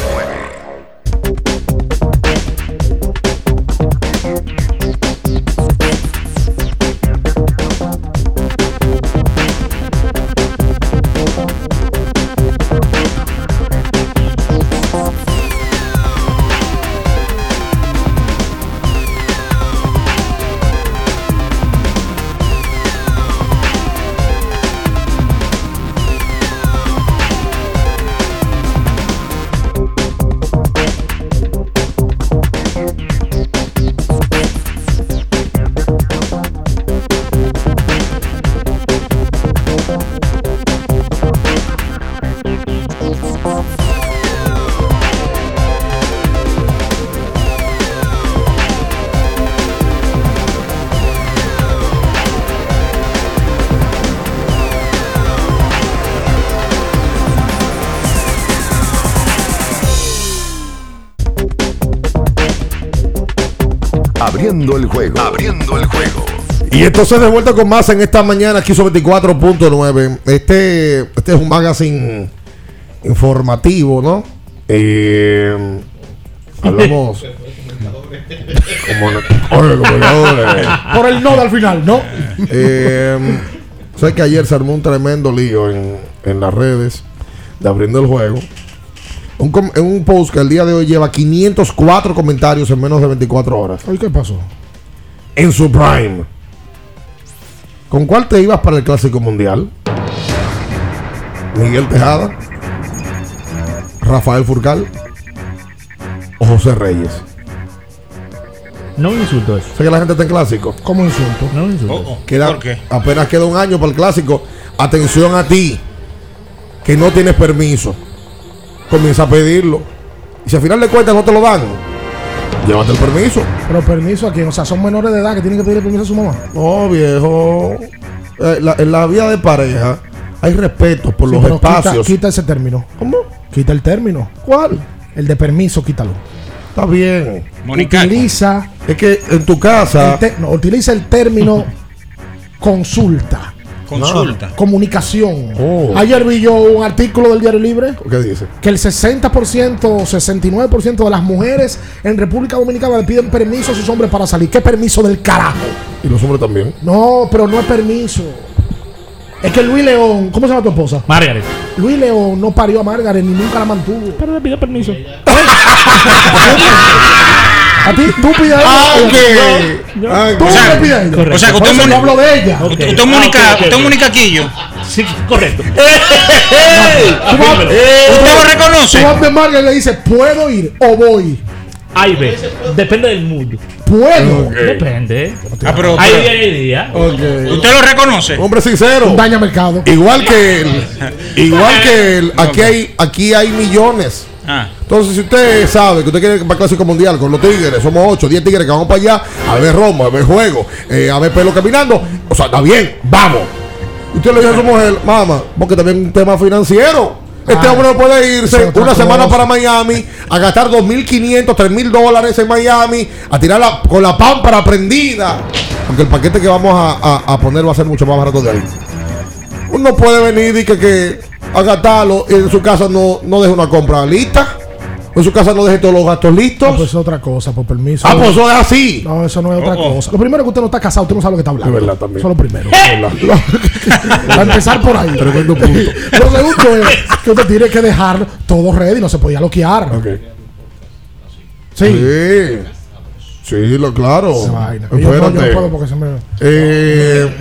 Abriendo el juego. Abriendo el juego. Y entonces de vuelta con más en esta mañana aquí sobre 24.9. Este, este es un magazine informativo, ¿no? Eh, hablamos. como, oye, gobernadores. Por el no al final, ¿no? Eh, sé que ayer se armó un tremendo lío en, en las redes de abriendo el juego. Un, un post que el día de hoy lleva 504 comentarios en menos de 24 horas. ¿Y qué pasó? En su prime. ¿Con cuál te ibas para el Clásico Mundial? Miguel Tejada, Rafael Furcal o José Reyes. No un insulto eso. Sé que la gente está en clásico. ¿Cómo insulto? No un insulto. Oh, Queda- ¿Por qué? Apenas queda un año para el clásico. Atención a ti, que no tienes permiso. Comienza a pedirlo. Y si al final de cuentas no te lo dan, llévate el permiso. Pero permiso a quién? O sea, son menores de edad que tienen que pedir permiso a su mamá. No, viejo. Eh, la- en la vida de pareja hay respeto por Sí, los quita- espacios. Quita, ese término. ¿Cómo? Quita el término. ¿Cuál? El de permiso, quítalo. Está bien. Mónica. Utiliza, Es que en tu casa. el te- no, utiliza el término consulta, Consulta. comunicación. Oh. Ayer vi yo un artículo del Diario Libre ¿Qué dice? que el 60% o 69% de las mujeres en República Dominicana le piden permiso a sus hombres para salir. ¿Qué permiso del carajo? Y los hombres también. No, pero no es permiso. Es que Luis León, ¿cómo se llama tu esposa? Margaret. Luis León no parió a Margaret ni nunca la mantuvo. Pero le pido permiso. A ti, tú pides a ella. Ah, ok. Ah, Tú O sea, le pides a ella. o sea, que Por usted eso es yo hablo de ella. Ok. Usted es Ah, Mónica, ok, ok, usted es ok. Mónica Quillo. Sí, correcto. Tú vas- ¿Usted lo reconoce? Tú vas de Margaret y le dices, ¿puedo ir o voy? Ahí ve. Depende del mood. ¿Puedo? Depende. Ah, pero, Hay pero- día y hay día. Ok. ¿Usted lo reconoce? Hombre sincero. Daña mercado. Igual que él. Igual que él. Aquí hay, aquí hay millones. Ah, Entonces, si usted sabe que usted quiere ir para el Clásico Mundial con los Tigres, somos 8, 10 Tigres que vamos para allá a ver Roma, a ver juego, eh, a ver pelo caminando. O sea, está bien, vamos. Usted le dice a su mujer, mamá, porque también es un tema financiero. Este Ah, hombre no puede irse una semana cosa. para Miami a gastar 2.500, 3.000 dólares en Miami, a tirarla con la pámpara prendida. Porque el paquete que vamos a, a- a poner va a ser mucho más barato de ahí. Uno puede venir y que, que a gastarlo y en su casa no, no deje una compra lista. O en su casa no deje todos los gastos Ah, listos. pues es otra cosa, por permiso. Ah, pues eso es así. No, eso no es otra Oh, oh. cosa. Lo primero es que usted no está casado, usted no sabe lo que está hablando. Es verdad también. Eso es lo primero. Para empezar por ahí. Tremendo punto. Lo segundo es que usted tiene que dejar todo ready, no se podía loquear. Ok. Sí. Sí. Sí, lo claro. Vaina. Yo no, yo no Espérate. puedo porque se me. Eh,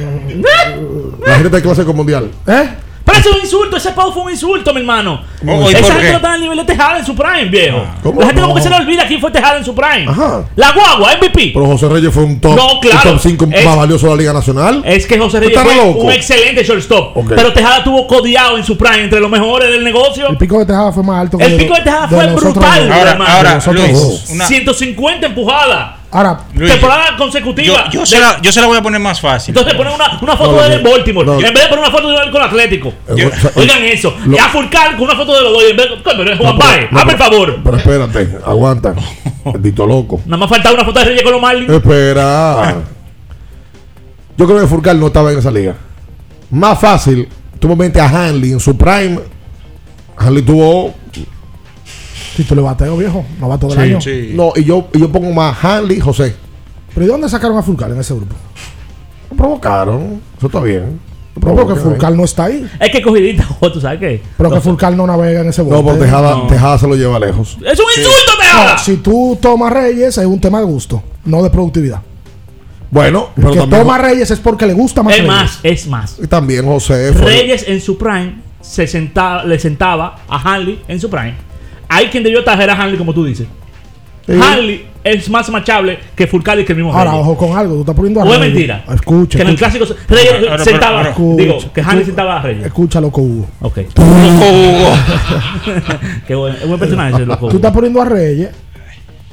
la gente del Clásico Mundial. ¿Eh? Pero eso es un insulto, ese pavo fue un insulto, mi hermano. Oh, ¿y Esa gente qué? no está al nivel de Tejada en su prime, viejo. ¿Cómo La gente como que se le olvida quién fue Tejada en su prime. Ajá. La guagua, MVP. Pero José Reyes fue un top, No, claro. un top 5 Es- más valioso de la Liga Nacional. Es que José ¿Tú Reyes fue loco? un excelente shortstop. Pero Tejada tuvo codiado en su prime entre los mejores del negocio. El pico de Tejada fue más alto que El pico de Tejada fue brutal. Ahora, hermano. ahora, Luis, dos. una- 150 empujadas. Ahora, Luis, temporada consecutiva. yo se la, yo se la voy a poner más fácil. Entonces ponen una, una foto No, de él en Baltimore. no. Y en vez de poner una foto de él con Atlético. Eh, Oigan eso. lo- y a Fulcar con una foto de los dos. en vez de- Pero es Juan No, Hazme el favor. Pero espérate, aguanta. Maldito loco. Nada más faltaba una foto de Reyes con los Marlins. Espera. Yo creo que Furcal no estaba en esa liga. Más fácil, tú me metes a Hanley en su prime. Hanley tuvo. Título de bateo, viejo. No va todo el año. Sí. No, y yo, y yo pongo más Hanley José. Pero ¿y dónde sacaron a Fulcal en ese grupo? Lo provocaron. Eso está bien. No, porque. Fulcal no está ahí. Es que cogidita, ojo, ¿tú sabes qué? Pero que Fulcal no navega en ese bote. No, porque Tejada, No. Tejada se lo lleva lejos. ¡Es un insulto, Tejada! No, si tú tomas Reyes es un tema de gusto, no de productividad. Bueno, El pero que también, toma Reyes es porque le gusta más Es Reyes. más, es más. y también José fue. Reyes en su prime se sentaba, le sentaba a Hanley en su prime. Hay quien debió traer a Hanley, como tú dices. Sí. Hanley es más machable que Fulcal y que el mismo Ahora, Reyes. ojo con algo, tú estás poniendo a ¿O es Reyes. mentira? Escucha, que en el clásico Reyes Ahora, ahora, sentaba. pero- escucha. digo, que Hanley sentaba a Reyes. Escucha, loco Hugo. Ok. Loco Hugo. Qué buen, es buen personaje ese loco. Tú estás poniendo a Reyes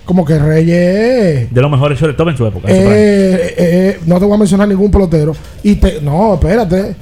como que Reyes. De los mejores shortstop en su época. en su prime. Eh, eh, no te voy a mencionar ningún pelotero. Y te, no, espérate.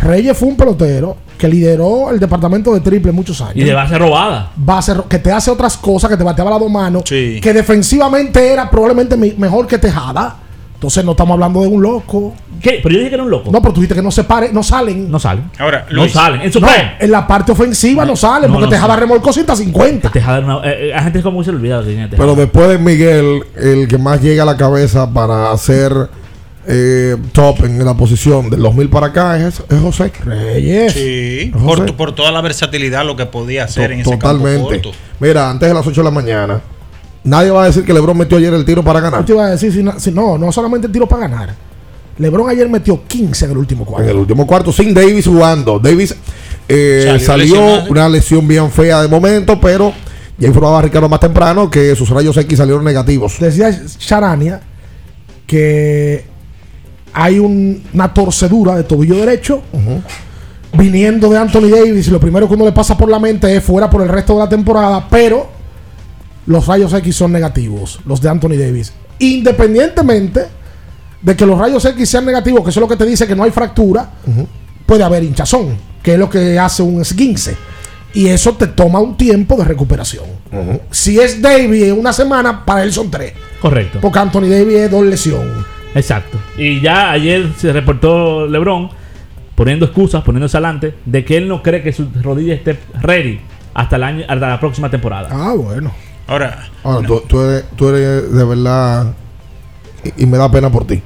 Reyes fue un pelotero que lideró el departamento de triple muchos años. Y de base robada. Base ro- que te hace otras cosas, que te bateaba las dos manos, Sí. que defensivamente era probablemente me- mejor que Tejada. Entonces no estamos hablando de un loco. ¿Qué? Pero yo dije que era un loco. No, pero tú dijiste que no se pare, no salen. No salen. Ahora, No salen. En su No, en la parte ofensiva no, salen, no, porque no Tejada salen. remolcó 150. Tejada era una- eh, eh, a gente como que se le olvida. que tenía Tejada. Pero después de Miguel, el que más llega a la cabeza para hacer eh, top en la posición del 2000 para acá es, es José. Reyes. Sí, José. por, por toda la versatilidad lo que podía hacer en ese campo Totalmente. corto. Mira, antes de las 8 de la mañana, nadie va a decir que LeBron metió ayer el tiro para ganar. Yo te iba a decir, si no, si no, no solamente tiro para ganar. LeBron ayer metió 15 en el último En cuarto. el último cuarto, sin Davis jugando. Davis eh, Salió una lesión bien fea de momento, pero ya informaba Ricardo más temprano que sus rayos X salieron negativos. Decía Charania que hay un- una torcedura de tobillo derecho viniendo de Anthony Davis y lo primero que uno le pasa por la mente es fuera por el resto de la temporada, pero los rayos X son negativos, los de Anthony Davis. Independientemente de que los rayos X sean negativos, que eso es lo que te dice que no hay fractura, puede haber hinchazón, que es lo que hace un esguince. Y eso te toma un tiempo de recuperación. Si es Davis en una semana, para él son tres. Correcto. Porque Anthony Davis es dos lesiones. Exacto. Y ya ayer se reportó LeBron poniendo excusas, poniéndose adelante, de que él no cree que su rodilla esté ready hasta el año, hasta la próxima temporada. Ah, bueno. Ahora, Ahora, tú, tú eres, tú eres de verdad. Y, y me da pena por ti.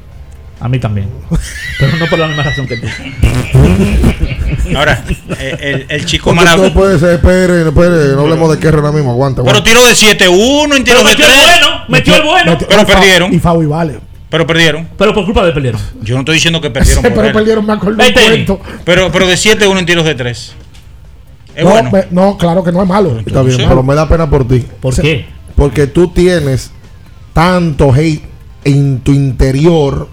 A mí también. Pero no por la misma razón que tú. ahora eh, el, el chico maravilloso. no puede ser, espere, espere, no hablemos de Kerry ahora mismo, aguanta. Pero aguanta. tiro de 7-1, en tiro Pero de metió el 3. bueno, metió el bueno. Metió- Pero perdieron. Y Fau y Vale. Pero perdieron. Pero por culpa de él perdieron. Yo no estoy diciendo que perdieron por pero él. perdieron, me acuerdo un cuento. Pero, pero de 7-1 en tiros de 3. Es No, bueno. me- no, claro que no es malo. Está bien, Sí. pero me da pena por ti. ¿Por qué? Porque tú tienes tanto hate en tu interior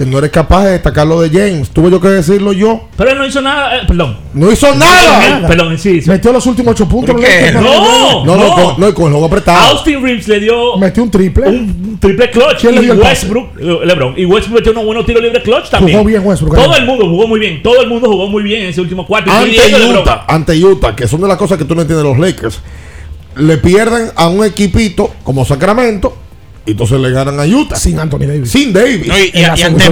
que no eres capaz de destacar lo de James. Tuve yo que decirlo yo. Pero él no hizo nada. eh, perdón. No hizo nada. Él- perdón, sí. sí. Metió los últimos ocho puntos. ¿Por los qué? Lakers, No. No, no, con, no, y con el juego apretado. Austin Reeves le dio Metió un triple. un triple clutch. ¿Quién le Y dio el pase? Westbrook, eh, LeBron. Y Westbrook metió unos buenos tiros libres clutch también. Jugó bien Westbrook, Todo el mundo jugó muy bien. Todo el mundo jugó muy bien en ese último cuarto. ante. Utah, ante Utah, que son de las cosas que tú no entiendes de los Lakers, le pierden a un equipito como Sacramento entonces le ganan a Utah. Sin Anthony Davis. Sin Davis. No, y, y- y ante-.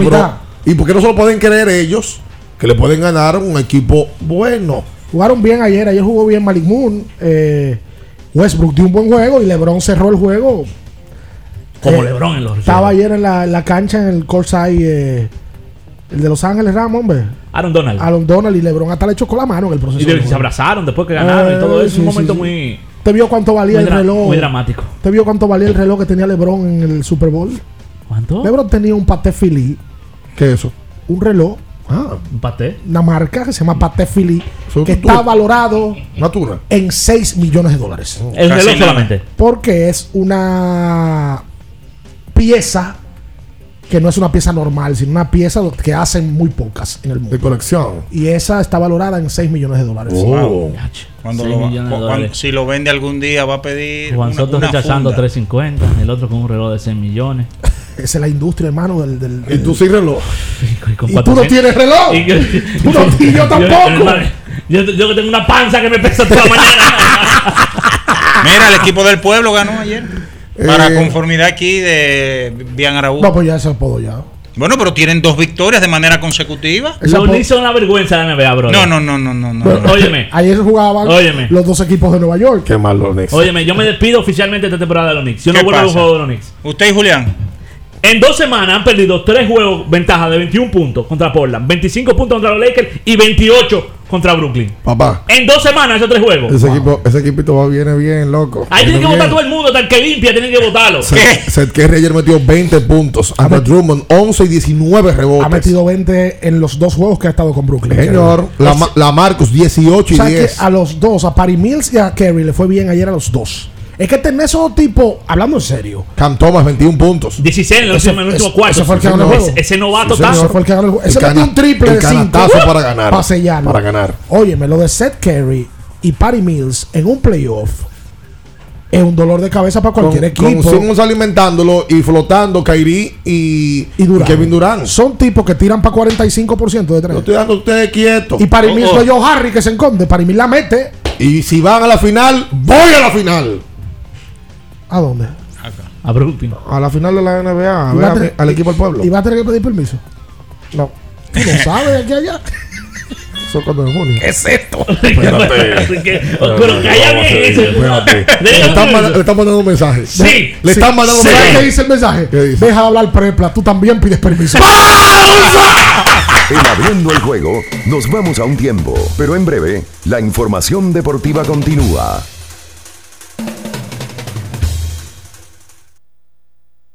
¿Y por qué no se lo pueden creer ellos que le pueden ganar a un equipo bueno? Jugaron bien ayer. Ayer jugó bien Malik Moon. eh, Westbrook dio un buen juego y LeBron cerró el juego. Como Eh, LeBron en los Estaba ayer en la, en la cancha en el courtside. eh, el de Los Ángeles Ramos, hombre. Aaron Donald. Aaron Donald y LeBron hasta le chocó la mano en el proceso. y de- se abrazaron después que ganaron y todo Eh, eso. sí, un sí, momento sí. muy, ¿Te vio cuánto valía muy, el reloj? muy dramático. ¿Te vio cuánto valía el reloj que tenía LeBron en el Super Bowl? ¿Cuánto? LeBron tenía un Patek Philippe, ¿Qué es eso? un reloj, Ah, Empaté. una marca que se llama Philippe, Eso que tú- está valorado Natura. en 6 millones de dólares. El Casi reloj solamente. Porque es una pieza que no es una pieza normal, sino una pieza que hacen muy pocas en el De mundo. colección. Y esa está valorada en 6 millones de dólares. Oh. Cuando lo cuando- si lo vende algún día va a pedir Juan una, Soto una rechazando funda. 350, el otro con un reloj de 6 millones. Esa es la industria, hermano, del... del- Y tú sin reloj. Y, con ¿Y tú no 400. tienes reloj? Y que- Tú no- y yo tampoco. Yo, yo que tengo una panza que me pesa toda la mañana. Mira, el equipo del pueblo ganó ayer. Para Eh. conformidad aquí de Bian Araújo. No, pues ya eso es todo ya. Bueno, pero tienen dos victorias de manera consecutiva. Esa Los Knicks son la vergüenza de la NBA, bro. No, no, no, no, no, no. Bueno, no. Óyeme. Ayer jugaban Óyeme. los dos equipos de Nueva York. Qué mal los Knicks. Óyeme, yo me despido oficialmente esta temporada de los Knicks. Yo no ¿Qué vuelvo a un pasa? juego de los Knicks. Usted y Julián. En dos semanas han perdido tres juegos ventaja de 21 puntos contra Portland, 25 puntos contra los Lakers y 28 contra Brooklyn. Papá, En dos semanas esos tres juegos. ese, equipo, ese equipito va viene bien, loco. Ahí tiene que votar todo el mundo, hasta el que limpia tienen que votarlo. Seth, Seth Curry ayer metió 20 puntos. Ante Drummond 11 y 19 rebotes. Ha metido 20 en los dos juegos que ha estado con Brooklyn. Señor, la, la Marcus 18 O y que 10. a los dos, a Patty Mills y a Kerry, le fue bien ayer a los dos. Es que tener esos dos tipos, hablando en serio. Cam Thomas 21 puntos. 16 en el Ese- último, ese- cuarto. ese fue el que ganó el juego. Ese novato Sí. Ese fue el que ganó el juego. Ese metió un triple el de cinco. canatazo para ganar. Para sellarlo. Para ganar. Óyeme, lo de Seth Curry y Patty Mills en un playoff. es un dolor de cabeza para cualquier con, equipo. Simmons alimentándolo y flotando Kairi y, y Durant. Kevin Durant. Son tipos que tiran para 45% de tres. Yo estoy dando a ustedes quietos. Y para mí Oh, oh. es Joe Harry que se esconde. Para mí la mete. Y si van a la final, voy a la final. ¿A dónde? A Brooklyn. A la final de la NBA, a ver mi- al equipo del pueblo. ¿Y va a tener que pedir permiso? No. ¿Tú no sabes de aquí a allá? Eso cuando en junio. ¿Qué es esto? Espérate. Pero calla bien eso. Espérate. Le están, mandando un mensaje. Sí. Le están mandando un ¿Sabes mensaje. qué dice el mensaje? ¿Qué dice? Deja de hablar prepla. Tú también pides permiso. En abriendo el juego, nos vamos a un tiempo, pero en breve, la información deportiva continúa.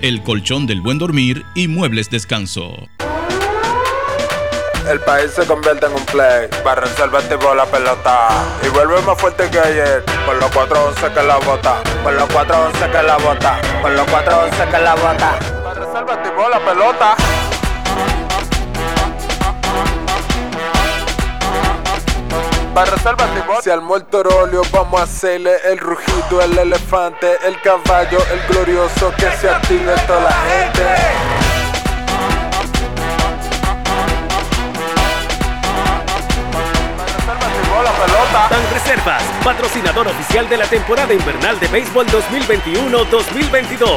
el colchón del buen dormir y muebles descanso. El país se convierte en un play. Para reservar tipo la pelota. Y vuelve más fuerte que ayer. Con los 411 que la bota. Con los 411 que la bota. Con los 411 que la bota. Para tipo la pelota. Para reservar tipo. Si al muerto rolio vamos a hacerle el rugido, el elefante, el caballo, el glorioso. Que se active toda la gente. Ban Reservas, patrocinador oficial de la temporada invernal de béisbol 2021-2022.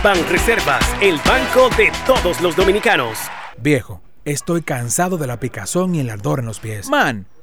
Ban Reservas, el banco de todos los dominicanos. Viejo, estoy cansado de la picazón y el ardor en los pies. Man,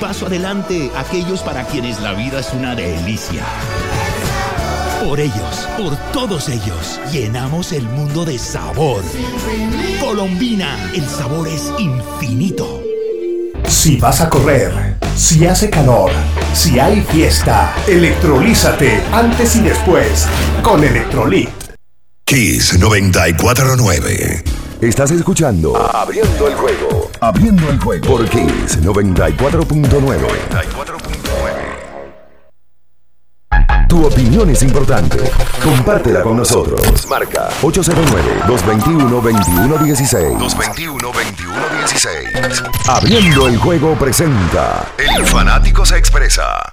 Paso adelante aquellos para quienes la vida es una delicia. Por ellos, por todos ellos, llenamos el mundo de sabor. Colombina, el sabor es infinito. Si vas a correr, si hace calor, si hay fiesta, electrolízate antes y después con Electrolit. Kiss 949. Estás escuchando Abriendo el juego. Abriendo el juego por Kiss 94.9. Tu opinión es importante. Compártela con nosotros. Marca 809-221-2116. 221-2116. Abriendo el juego presenta El fanático se expresa.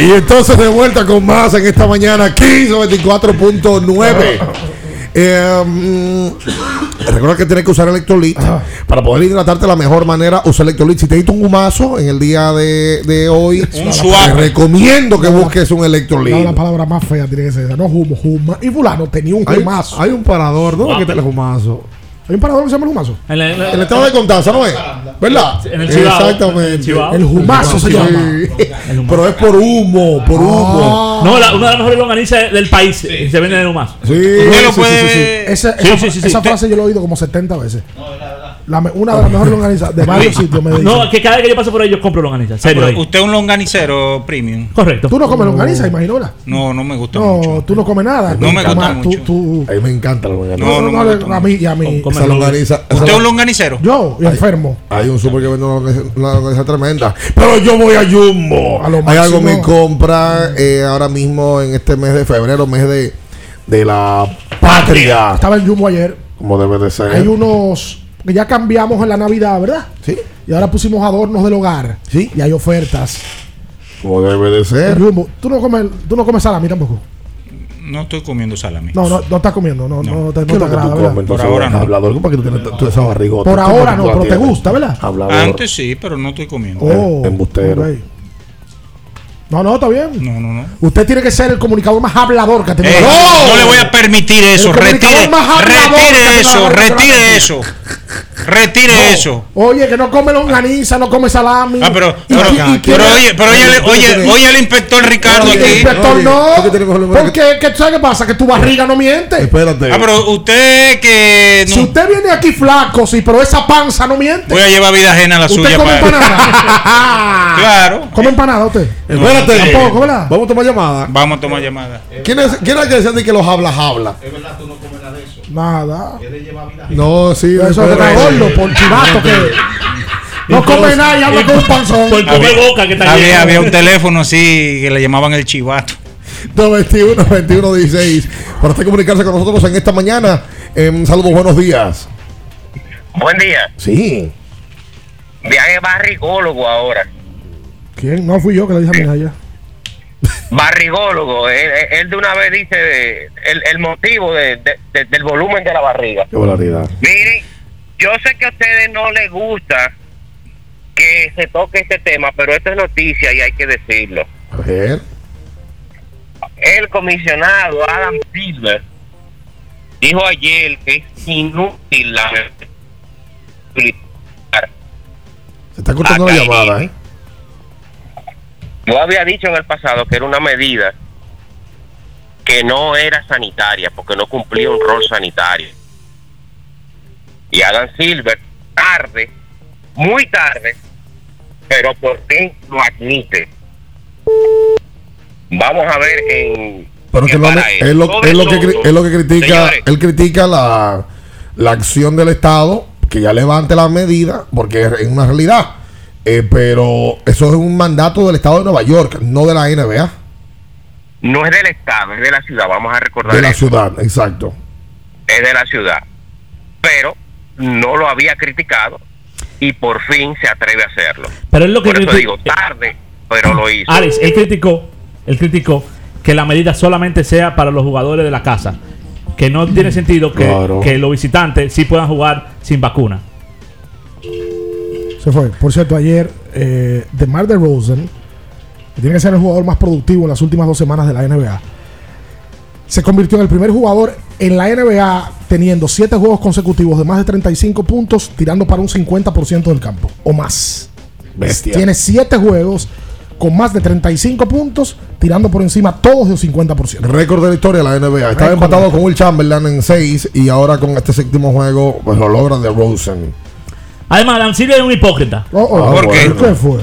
Y entonces de vuelta con más en esta mañana, 1524.9. Eh, mm, recuerda que tienes que usar electrolit para poder hidratarte de la mejor manera. Usa electrolit. Si te diste un humazo en el día de, de hoy, Un te recomiendo que busques un electrolit. No, la palabra más fea tiene que ser esa. No humo, huma. Y fulano tenía un humazo. hay un parador, ¿no? ¿Qué tal el humazo? Hay un parador que se llama el humazo. En la- en la- El estado de Contanza, ¿no es? ¿Verdad? En el. Exactamente. El Cibao. El humazo se Sí. llama. Pero es por humo, por humo. No, la- una de las mejores longanizas del país y se vende en el humazo. Sí, sí, puede sí, sí, sí. Esa, Sí, esa, sí, sí, sí. esa frase yo lo he oído como 70 veces. La una de las mejores organizadas de varios sitios me dicen. No, que cada vez que yo paso por ahí yo compro longaniza. Serio. Ahí. usted es un longanicero premium. Correcto. Tú no comes longaniza, imagino, ¿verdad? No, no me gusta No, mucho. tú no comes nada. No me gusta tú- mucho. tú- A mí me encanta la longaniza. No, no le- gusta a mí y a mí. Esa longaniza. ¿Usted es un longanicero? Yo, y enfermo. Hay un super que vende una longaniza, una longaniza tremenda. Pero yo voy a Jumbo. A lo Hay algo me compra eh, ahora mismo en este mes de febrero, mes de, de la patria. Estaba en Jumbo ayer. Como debe de ser. Hay unos que ya cambiamos en la Navidad, ¿verdad? Sí. Y ahora pusimos adornos del hogar. Sí. Y hay ofertas. Como debe de ser. Jumbo. Tú no comes, tú no comes salami tampoco. No estoy comiendo salami. No, no, no estás comiendo. No, no, te, no ¿Qué te que tú agrada, entonces, ahora no. Hablador, ¿por qué tú tienes toda esa barrigota? Por ¿Cómo ahora no, pero te gusta, ¿verdad? Hablador. Antes sí, pero no estoy comiendo. Oh, embustero. No, no, está bien. No, no, no. Usted tiene que ser el comunicador más hablador que ha tenido. Eh, no le voy a permitir eso. El Retire, retire eso, retire eso. Retire eso. Oye, que no come longaniza, no come salami. Ah, pero, Y- pero, y- y pero oye, pero oye, Oye, oye, el inspector Ricardo Oye, aquí. inspector, Oye, no. ¿por qué Porque, que, ¿sabes qué pasa? Que tu barriga no miente. Espérate. Ah, pero usted que no- Si usted viene aquí flaco, sí, pero esa panza no miente. voy a llevar vida ajena a la ¿Usted suya come para. empanada? Claro. ¿Come empanada usted? Espérate. Tampoco, ¿verdad? Vamos a tomar llamada. Vamos a tomar llamada. ¿Quién es, quién es el que decía de que los hablas habla? Nada. No, sí. Eso espérate. te da gordo por chivato que no come nada y habla con un panzón. Por comer boca que está Había, un teléfono así que le llamaban el chivato. 221 21 16 para usted comunicarse con nosotros en esta mañana. Em, saludos, buenos días. Buen día. Sí. Viaje barrigólogo ahora. ¿Quién? No fui yo que le dije a mi ayer. Barrigólogo. Él, él de una vez dice el, el motivo de- de- de- del volumen de la barriga. Qué barbaridad. Miren, yo sé que a ustedes no les gusta que se toque este tema, pero esto es noticia y hay que decirlo. A ver. El comisionado Adam Silver dijo ayer que es inútil la Se está cortando la llamada, ¿eh? Yo había dicho en el pasado que era una medida que no era sanitaria porque no cumplía un rol sanitario. Y Adam Silver, tarde, muy tarde, pero por fin lo admite. Vamos a ver en. Pero que es, lo, es lo que, es lo que critica, señores, él critica la, la acción del Estado, que ya levante la medida, porque es una realidad. Eh, pero eso es un mandato del Estado de Nueva York, no de la NBA, no es del Estado, es de la ciudad. Vamos a recordar de la eso. ciudad, exacto. es de la ciudad. Pero no lo había criticado y por fin se atreve a hacerlo. Pero es lo que Por eso digo, tarde, pero lo hizo. Alex, él criticó, él criticó que la medida solamente sea para los jugadores de la casa. Que no tiene sentido que, Claro. que los visitantes sí puedan jugar sin vacuna. Se fue. Por cierto, ayer, eh, DeMar DeRozan, que tiene que ser el jugador más productivo en las últimas dos semanas de la NBA, se convirtió en el primer jugador en la NBA teniendo siete juegos consecutivos de más de 35 puntos, tirando para un 50% del campo o más. Bestia. Tiene siete juegos con más de 35 puntos, tirando por encima todos de 50%. Récord de la historia de la NBA. Estaba empatado con Will Chamberlain en 6 y ahora con este séptimo juego pues lo logra de Rosen. Además, Adam Silver es un hipócrita. Oh, oh, ¿Por qué? ¿Qué fue?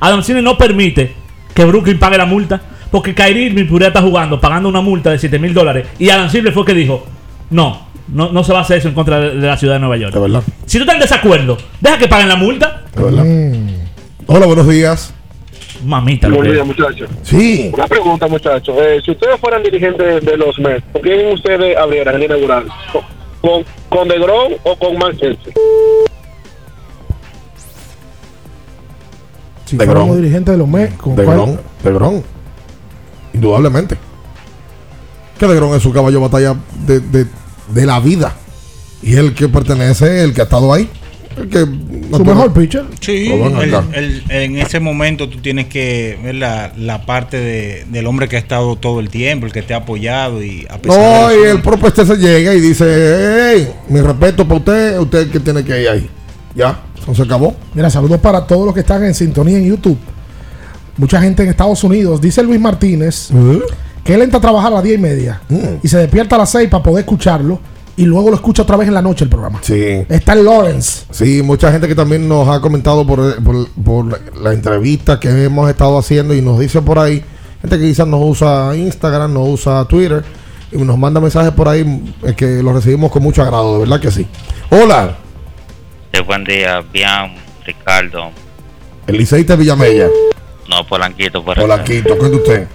Adam Silver no permite que Brooklyn pague la multa. Porque Kyrie Irving podría estar jugando pagando una multa de 7 mil dólares. Y Adam Silver fue que dijo: No, no, no se va a hacer eso en contra de, de la ciudad de Nueva York. De verdad. Si tú estás en desacuerdo, deja que paguen la multa. De verdad. Hola, buenos días. Mamita, lo días, muchachos. Sí. Una pregunta, muchachos. Eh, si ustedes fueran dirigentes de los Mets, ¿con quién ustedes abrieran el inaugural? ¿Con, con, con DeGrom o con Manchester? Si De fuéramos dirigentes de los Mets, ¿con De cuál? De. Indudablemente. Que Degrón es su caballo de batalla de, de- de la vida. Y el que pertenece, el que ha estado ahí. El que Su mejor pitcher. Sí, el- el- en ese momento tú tienes que ver la, la parte de- del hombre que ha estado todo el tiempo, el que te ha apoyado y a pesar No, de y el propio este se llega y dice, hey, mi respeto para usted, usted que tiene que ir ahí. Ya, eso se acabó. Mira, saludos para todos los que están en sintonía en YouTube. Mucha gente en Estados Unidos. Dice Luis Martínez que él entra a trabajar a las 10 y media y se despierta a las 6 para poder escucharlo y luego lo escucha otra vez en la noche el programa. Sí. Está en Lawrence. Sí, mucha gente que también nos ha comentado por, por, por la entrevista que hemos estado haciendo y nos dice por ahí, gente que quizás no usa Instagram, no usa Twitter, y nos manda mensajes por ahí eh, que los recibimos con mucho agrado, de verdad que sí. Hola, Sí, buen día, bien, Ricardo. el liceísta Villamella. No, Polanquito, por Hola, acá. Quito, ¿qué es usted?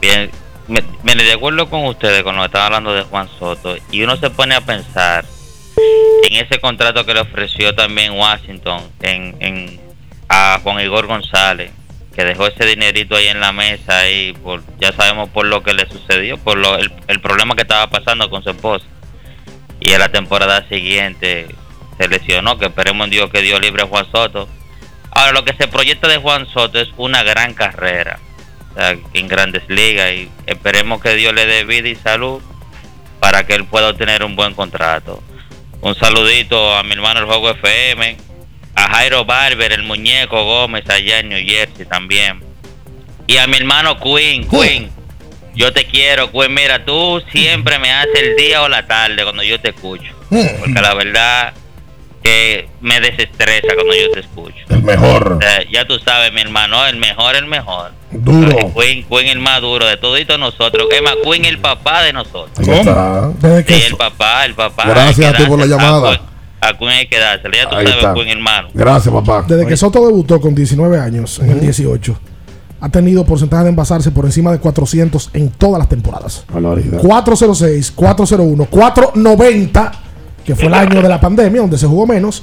Bien, me, mire, de acuerdo con ustedes, que estaban hablando de Juan Soto, y uno se pone a pensar en ese contrato que le ofreció también Washington en, en, a Juan Igor González, que dejó ese dinerito ahí en la mesa y por, ya sabemos por lo que le sucedió, por lo, el, el problema que estaba pasando con su esposa. Y en la temporada siguiente se lesionó, que esperemos en Dios que Dios libre a Juan Soto. Ahora, lo que se proyecta de Juan Soto es una gran carrera o sea, en grandes ligas y esperemos que Dios le dé vida y salud para que él pueda obtener un buen contrato. Un saludito a mi hermano el Juego FM, a Jairo Barber, el muñeco Gómez allá en New Jersey también. Y a mi hermano Queen, Queen. Yo te quiero, Queen. Mira, tú siempre me haces el día o la tarde cuando yo te escucho. Porque la verdad que me desestresa cuando yo te escucho. El mejor. O sea, ya tú sabes, mi hermano, el mejor, el mejor. Duro. Queen, Queen el más duro de toditos nosotros. Es más, Queen el papá de nosotros. Está. Desde que Sí, el papá, el papá. Gracias a ti por la llamada. A Queen, a Queen hay que dársela. Ya tú Ahí sabes, está. Queen hermano. Gracias, papá. Desde que Soto debutó con 19 años en el 18, ha tenido porcentaje de envasarse por encima de 400 en todas las temporadas. 406, 401, 490, que fue el año de la pandemia, donde se jugó menos.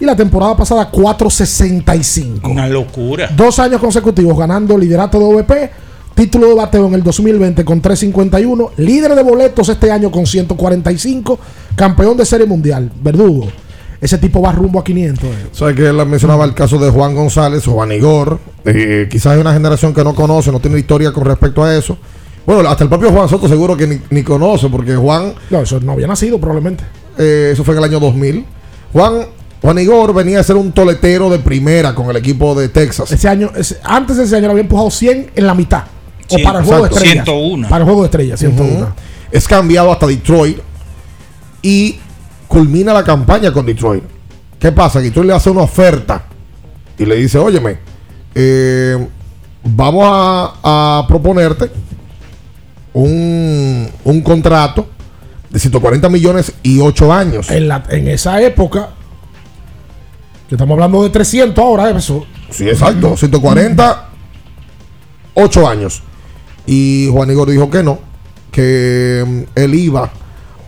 Y la temporada pasada, 465. Una locura. Dos años consecutivos ganando liderato de OVP, título de bateo en el 2020 con 351, líder de boletos este año con 145, campeón de serie mundial. Verdugo. Ese tipo va rumbo a 500. eh. Sabes que él mencionaba el caso de Juan González o Juan Igor. Eh, quizás hay una generación que no conoce, no tiene historia con respecto a eso. Bueno, hasta el propio Juan Soto seguro que ni, ni conoce, porque Juan. No, eso no había nacido probablemente. Eh, eso fue en el año 2000. Juan, Juan Igor venía a ser un toletero de primera con el equipo de Texas. Ese año, ese- antes de ese año le había empujado 100 en la mitad. O para el juego de estrellas. 101. Para el juego de estrellas, 101. Ujú. Es cambiado hasta Detroit y culmina la campaña con Detroit. ¿Qué pasa? Detroit le hace una oferta y le dice, óyeme, eh, vamos a, a proponerte un, un contrato de 140 millones y 8 años. En, la- en esa época, que estamos hablando de 300 ahora, eso. Sí, exacto. 140, 8 años. Y Juan Igor dijo que no, que mm, él iba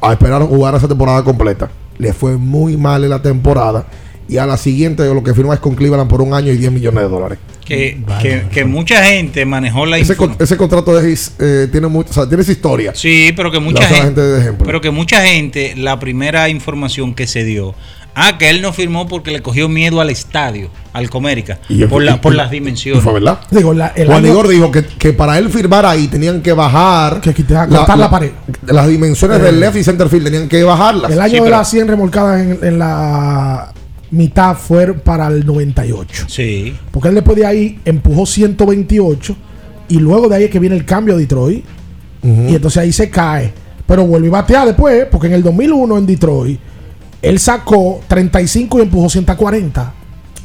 a esperar jugar esa temporada completa. Le fue muy mal en la temporada. Y a la siguiente lo que firma es con Cleveland por un año y 10 millones de dólares. Que, que, que mucha gente manejó la Ese, con- ese contrato de Hayes, eh, tiene, mucho, o sea, tiene esa historia. Sí, pero que La mucha la gente, gente de ejemplo. pero que mucha gente, la primera información que se dio, ah, que él no firmó porque le cogió miedo al estadio, al Comérica, Y yo- por, la, y- por y- las dimensiones. fue verdad. Digo, la- el Juan año- Igor dijo que, que para él firmar ahí tenían que bajar. Que cortar la pared. Las dimensiones Eh, del left y center field tenían que bajarlas. El año Sí, de las 100 remolcadas en, en la mitad fue para el 98. Sí. Porque él después de ahí empujó 128 y luego de ahí es que viene el cambio a Detroit y entonces ahí se cae. Pero vuelve y batea después porque en el 2001 en Detroit él sacó 35 y empujó 140.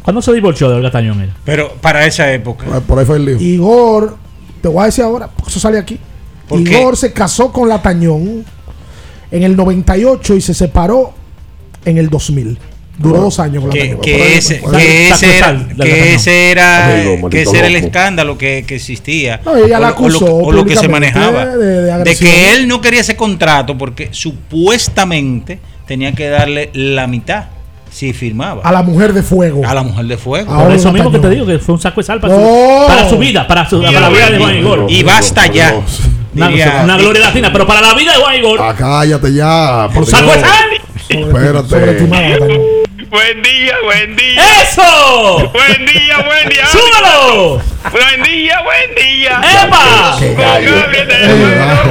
¿Cuándo se divorció de Olga Tañón él? Pero para esa época. Por ahí fue el lío. Igor, te voy a decir ahora, porque eso sale aquí. ¿Por Igor qué? se casó con la Tañón en el 98 y se separó en el 2000. Duró dos años con la que, ese, que ese era, que ese era, que ese era el escándalo que, que existía No, ella la o, lo, acusó o lo que se manejaba de- de de, agresión. que él no quería ese contrato porque supuestamente tenía que darle la mitad Sí, firmaba. A la mujer de fuego. A la mujer de fuego. Ahora Por eso mismo que te digo que fue un saco de sal para, No. su, para su vida, para, su, para la vida de Juan Igor. Y basta ya. Una, Diría- una gloria latina, pero para la vida de Juan Igor. Ah, cállate ya. por ¡Saco de sal! Espérate. Buen día, buen día. ¡Eso! Buen día, buen día. ¡Súbalo! Buen día, buen día. ¡Epa!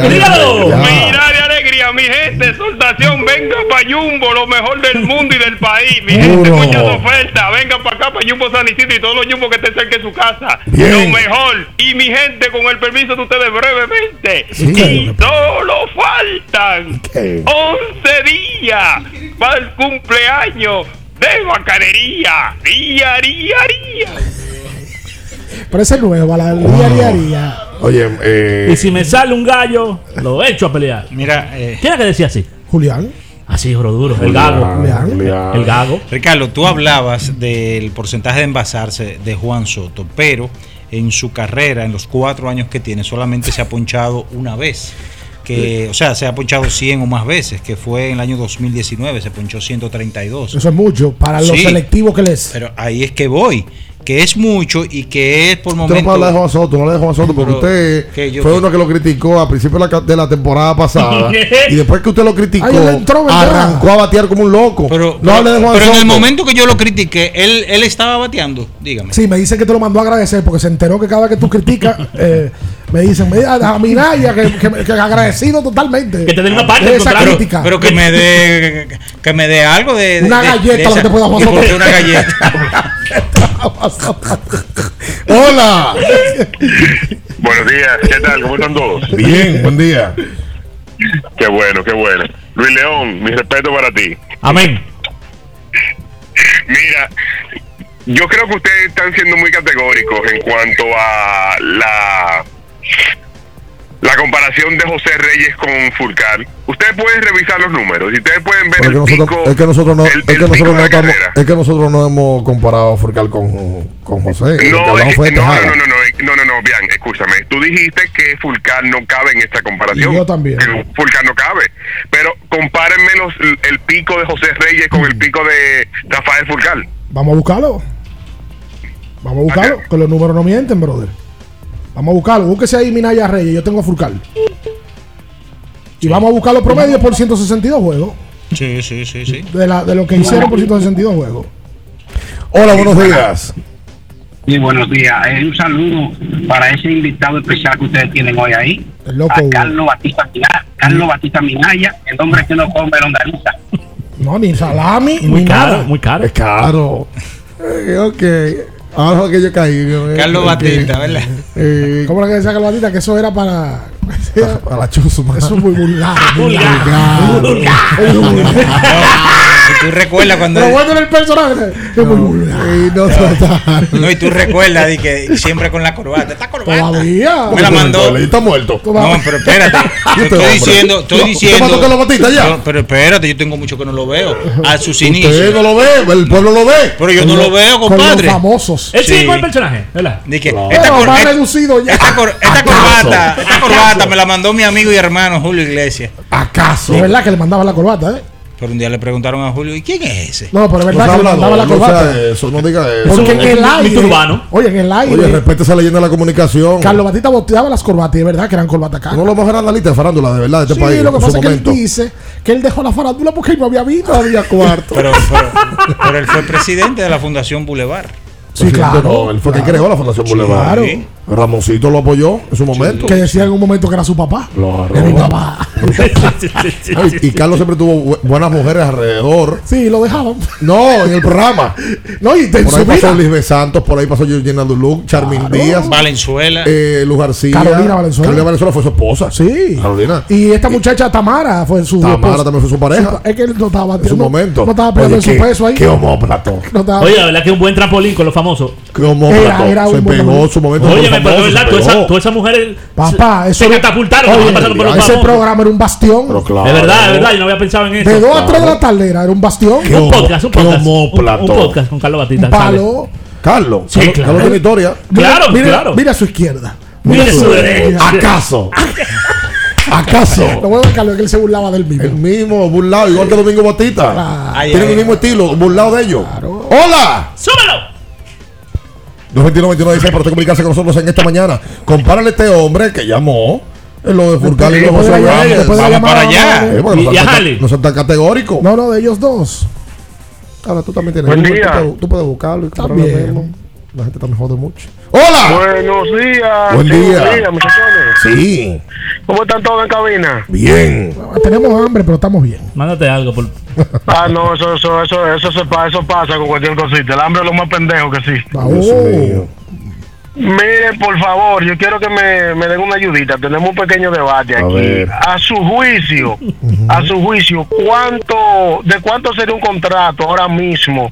¡Dígalo! Mira de alegría, mi gente, exaltación, venga pa' Jumbo, lo mejor del mundo y del país. Mi gente, muchas ofertas, venga para acá, para Jumbo San Isidro y todos los Jumbo que estén cerca de su casa. Bien. Lo mejor. Y mi gente, con el permiso de ustedes brevemente. Sí. Y solo faltan ¿Qué? 11 días para el cumpleaños de bacanería. Día, día, día. Pero ese es nuevo, la ría, ría, ría. Oye, eh, Y si me sale un gallo, lo echo a pelear. Mira, eh, ¿Quién era que decía así? Julián. Así, oro duro. El gago. Julián. Julián. El gago. Ricardo, tú hablabas del porcentaje de envasarse de Juan Soto, pero en su carrera, en los cuatro años que tiene, solamente se ha ponchado una vez. Que, o sea, se ha ponchado 100 o más veces, que fue en el año 2019, se ponchó 132. Eso es mucho para los Sí. selectivos que les. Pero ahí es que voy, que es mucho y que es por no momentos... puede hablar de Juan Soto, no le de Juan Soto, porque usted que yo- fue uno que lo criticó a principio de la, ca- de la temporada pasada. y después que usted lo criticó, arrancó a batear como un loco. Pero, no hable de Juan pero en Soto. el momento que yo lo critiqué, él, él estaba bateando, dígame. Sí, me dicen que te lo mandó a agradecer porque se enteró que cada vez que tú criticas, eh, me dicen, me, a mi Naya, que, que, que agradecido totalmente. Que te den una parte de esa crítica. Pero que me dé que, que me dé algo de, de- Una de- galleta, de lo que te pueda Juan ¿Y por Soto. qué una galleta? Hola. Buenos días, ¿qué tal? ¿Cómo están todos? Bien, buen día. Qué bueno, qué bueno. Luis León, mi respeto para ti. Amén. Mira, yo creo que ustedes están siendo muy categóricos en cuanto a la la comparación de José Reyes con Fulcar. Ustedes pueden revisar los números y ustedes pueden ver el es que pico, nosotros, es que nosotros no, hemos comparado a Furcal con, con José. No, es- no, no, no, no, no, no, bien, escúchame. Tú dijiste que Fulcar no cabe en esta comparación. Y yo también. Que Fulcar no cabe. Pero compárenme los, el pico de José Reyes con el pico de Rafael Fulcar. Vamos a buscarlo. Vamos a buscarlo, que los números no mienten, brother. Vamos a buscarlo. Búsquese ahí Minaya Reyes. Yo tengo a Furcal. Y vamos a buscar los promedios por 162 juegos. Sí, sí, sí, sí. De, la, de lo que hicieron por 162 juegos. Hola, buenos días. Sí, buenos días. Eh, un saludo para ese invitado especial que ustedes tienen hoy ahí. El loco a. Carlos Batista Minaya, Carlos Batista Minaya, el hombre que no come longaniza. No, ni salami, Muy ni caro, nada. muy caro. Es caro. Eh, ok. Ahora fue que yo caí. eh, Carlos. Batista, ¿verdad? Eh, ¿Cómo era que decía Carlos Batista? Que eso era para. a la chusma. Eso es muy vulgar. Vulgar. Es muy vulgar. Y tú recuerdas cuando... Pero bueno en el personaje. No y tú recuerdas de que siempre con la corbata. Esta corbata. Todavía. Me la mandó. Está muerto. No, pero espérate. Yo estoy hombre. diciendo, estoy ¿Tú- diciendo. tú mató a Carlos Batista ya? No, pero espérate, yo tengo mucho que no lo veo. A sus Usted inicios. no lo ve, el pueblo lo ve. Pero yo no lo veo, Con los compadre. famosos. Él sigue Sí. con el personaje, ¿verdad? Cor- esta corbata, esta corbata me la mandó mi amigo y hermano Julio Iglesias. ¿Acaso? Es verdad que le mandaba la corbata, ¿eh? Pero un día le preguntaron a Julio, ¿y quién es ese? No, pero es No verdad sea que le mandaba la no corbata. sea eso, no diga eso. Porque en el aire. urbano. Oye, en el aire. Oye, respete esa leyenda de la comunicación. Carlos Batista boteaba las corbatas y es verdad que eran corbatas caras. Uno de los mejores analistas de farándula, de verdad, de este Sí, país. lo que pasa es que él dice que él dejó la farándula porque no había vino, no había cuarto. Pero, pero, pero él fue presidente de la Fundación Boulevard. Sí, claro. no, él fue quien claro. creó la Fundación Boulevard. Claro. Sí. Ramoncito lo apoyó en su momento. Que decía en un momento que era su papá. Claro. Era mi papá. Ay, y Carlos siempre tuvo bu- buenas mujeres alrededor. Sí, lo dejaban. No, en el programa. No, y en Por ahí su pasó. Lisbeth Santos, por ahí pasó Georgina Duluc, Charmin Díaz, Valenzuela. eh, Luz García. Carolina Valenzuela. Carolina Valenzuela fue su esposa. Sí. Carolina. Y esta muchacha Tamara fue su Tamara esposa. también fue su pareja. Es que él no estaba En su no- momento. No estaba en Oye, su qué- peso ahí. Qué homóplato. No Oye, la verdad que un buen trampolín con los famosos. Qué homóplato. Era- era se un pegó hombre. su momento. Oye, pero de famosos, verdad, todas esas, todas esas mujeres Papá, se, eso se catapultaron Oye, cuando pasaron por los ese famosos. programa era un bastión. Pero claro. Es verdad, es verdad, yo no había pensado en eso. de 2 a 3 de la tarde era, un bastión. Qué Un podcast, un podcast. Un, podcast con Carlos Batista. Palo. Carlos. Sí, Carlos, claro. Carlos tiene historia. Mira- Claro, mira, claro. Mira a su izquierda. Mira su derecha. ¿Acaso? ¿Acaso? Lo bueno de Carlos es que él se burlaba del mismo. El mismo, burlado, igual que Domingo Batista. Tienen el mismo estilo, burlado de ellos. ¡Hola! ¡Súbelo! 221 16 para usted comunicarse con nosotros en esta mañana. Compárale a este hombre que llamó. En lo de Furcal y de José vamos a ver. Eh, porque Y- no y a son tan- Jali. No son tan categóricos. No, no, de ellos dos. Ahora tú también tienes. Buen día. Tú, puedes, tú puedes buscarlo y comprarlo. La gente también jode mucho. ¡Hola! Buenos días. Buen día. Buenos días, muchachones. Sí. ¿Cómo están todos en cabina? Bien. Tenemos hambre, pero estamos bien. Mándate algo por. Ah, no, eso, eso, eso, eso, se pa- eso pasa con cualquier cosita. El hambre es lo más pendejo que sí. Oh. Mire, por favor, yo quiero que me, me den una ayudita. Tenemos un pequeño debate aquí. ver. A su juicio, a su juicio, ¿cuánto, ¿de cuánto sería un contrato ahora mismo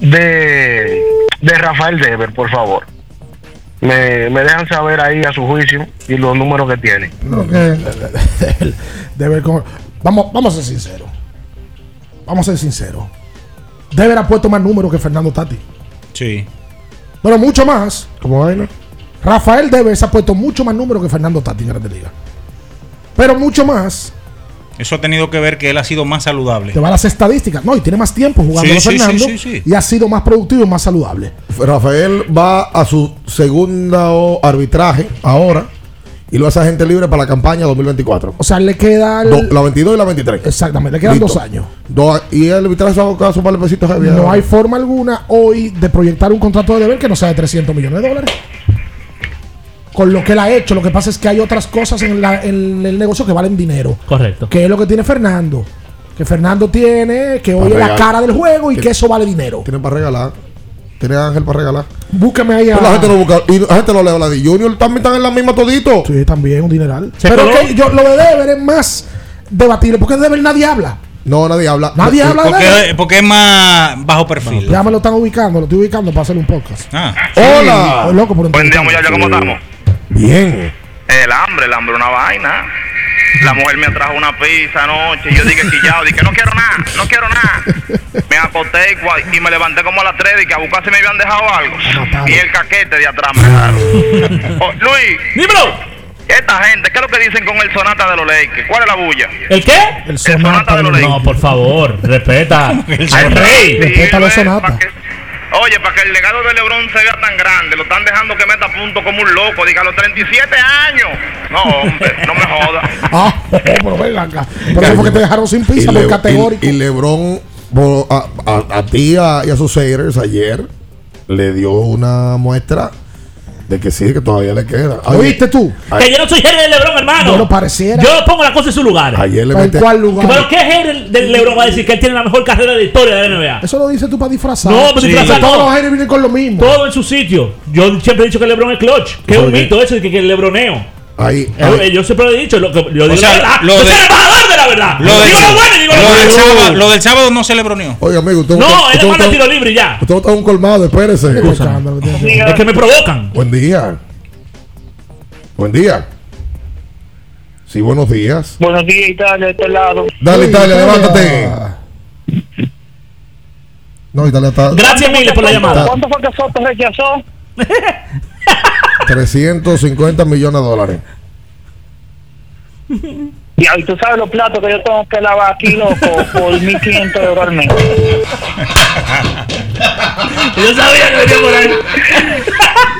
de, de Rafael Dever, por favor? Me, me dejan saber ahí a su juicio y los números que tiene. Con- vamos, vamos a ser sinceros. Vamos a ser sinceros. Deber ha puesto más números que Fernando Tati. Sí. Pero mucho más. ¿Cómo vaina? Rafael Deber se ha puesto mucho más números que Fernando Tati en Grande Liga. Pero mucho más. Eso ha tenido que ver que él ha sido más saludable. Te va a las estadísticas. No, y tiene más tiempo jugando Sí, a sí, Fernando. sí, sí, sí. Y ha sido más productivo y más saludable. Rafael va a su segundo arbitraje ahora y lo hace agente libre para la campaña 2024. O sea, le queda el- Do- la 22 y la 23. Exactamente, le quedan Listo. dos años. Do- y el arbitraje se va a buscar su. No hay forma alguna hoy de proyectar un contrato de deber que no sea de 300 millones de dólares. Con lo que él ha hecho, lo que pasa es que hay otras cosas en, la- en el negocio que valen dinero. Correcto. Que es lo que tiene Fernando. Que Fernando tiene, que hoy es la cara del juego y que eso vale dinero. Tienen para regalar. Tiene Ángel para regalar. Búscame ahí a. Pero la gente no busca. Y la gente no lee la de Junior. También están en la misma todito. Sí, también, un dineral. Pero que yo, lo de Deber es más debatible. Porque de Deber nadie habla. No, nadie habla. Nadie habla de Porque, Deber. porque es más bajo perfil. Ya me lo están ubicando, lo estoy ubicando para hacer un podcast. Ah. Hola. Loco por Buen día, entrevistarlo. muchachos, ¿cómo estamos? Bien. El hambre, el hambre una vaina. La mujer me trajo una pizza anoche y yo dije quillado, dije no quiero nada, no quiero nada. Me acosté y, y me levanté como a las 3 y que a buscar si me habían dejado algo. Y el caquete de atrás me dejaron. Oh, Luis. Dímelo. Esta gente, ¿qué es lo que dicen con el sonata de los Lakers? ¿Cuál es la bulla? ¿El qué? El sonata de los Lakers. No, por favor, respeta al sonata? rey. Respeta los sonatas. Oye, para que el legado de LeBron se vea tan grande, lo están dejando que meta punto como un loco, diga a los 37 años. No, hombre, no me jodas. Ah, pero venga acá. Por eso fue que te dejaron sin pizza, y, por categórico. y- y Lebron a, a, a ti a- y a sus haters ayer le dio una muestra de que sí, que todavía le queda. Oye, ¿Oíste tú? Que yo no soy jefe de Lebron, hermano. Bueno, pareciera. Yo pongo la cosa en su lugar. Ayer le ¿En mete- cuál lugar? ¿Pero qué jefe del Lebron va a decir que él tiene la mejor carrera de la historia de la NBA? Eso lo dices tú para disfrazar. No, para disfrazar Todos no. los aires vienen con lo mismo. Todo en su sitio. Yo siempre he dicho que Lebron es clutch. Que es un mito eso de que, que el lebroneo. Ahí, Eh, ahí. Yo siempre lo he dicho. Lo que, yo digo sea, la verdad. lo de- la verdad. Lo del, digo lo bueno y digo lo lo del malo. sábado, lo del sábado no se le broneó. Oye, amigo, usted No, él manda tiro libre ya. Usted está un colmado, espérese. Es que me provocan. Buen día. Buen día. Sí, buenos días. Buenos días, Italia, de este lado. Dale, Italia, levántate. No, Italia está Gracias, Miles, por la llamada. ¿Cuánto fue que Soto rechazó? 350 millones de dólares. Y tú sabes los platos que yo tengo que lavar aquí, loco, por 1.500 euros al mes. Yo sabía que venía por ahí.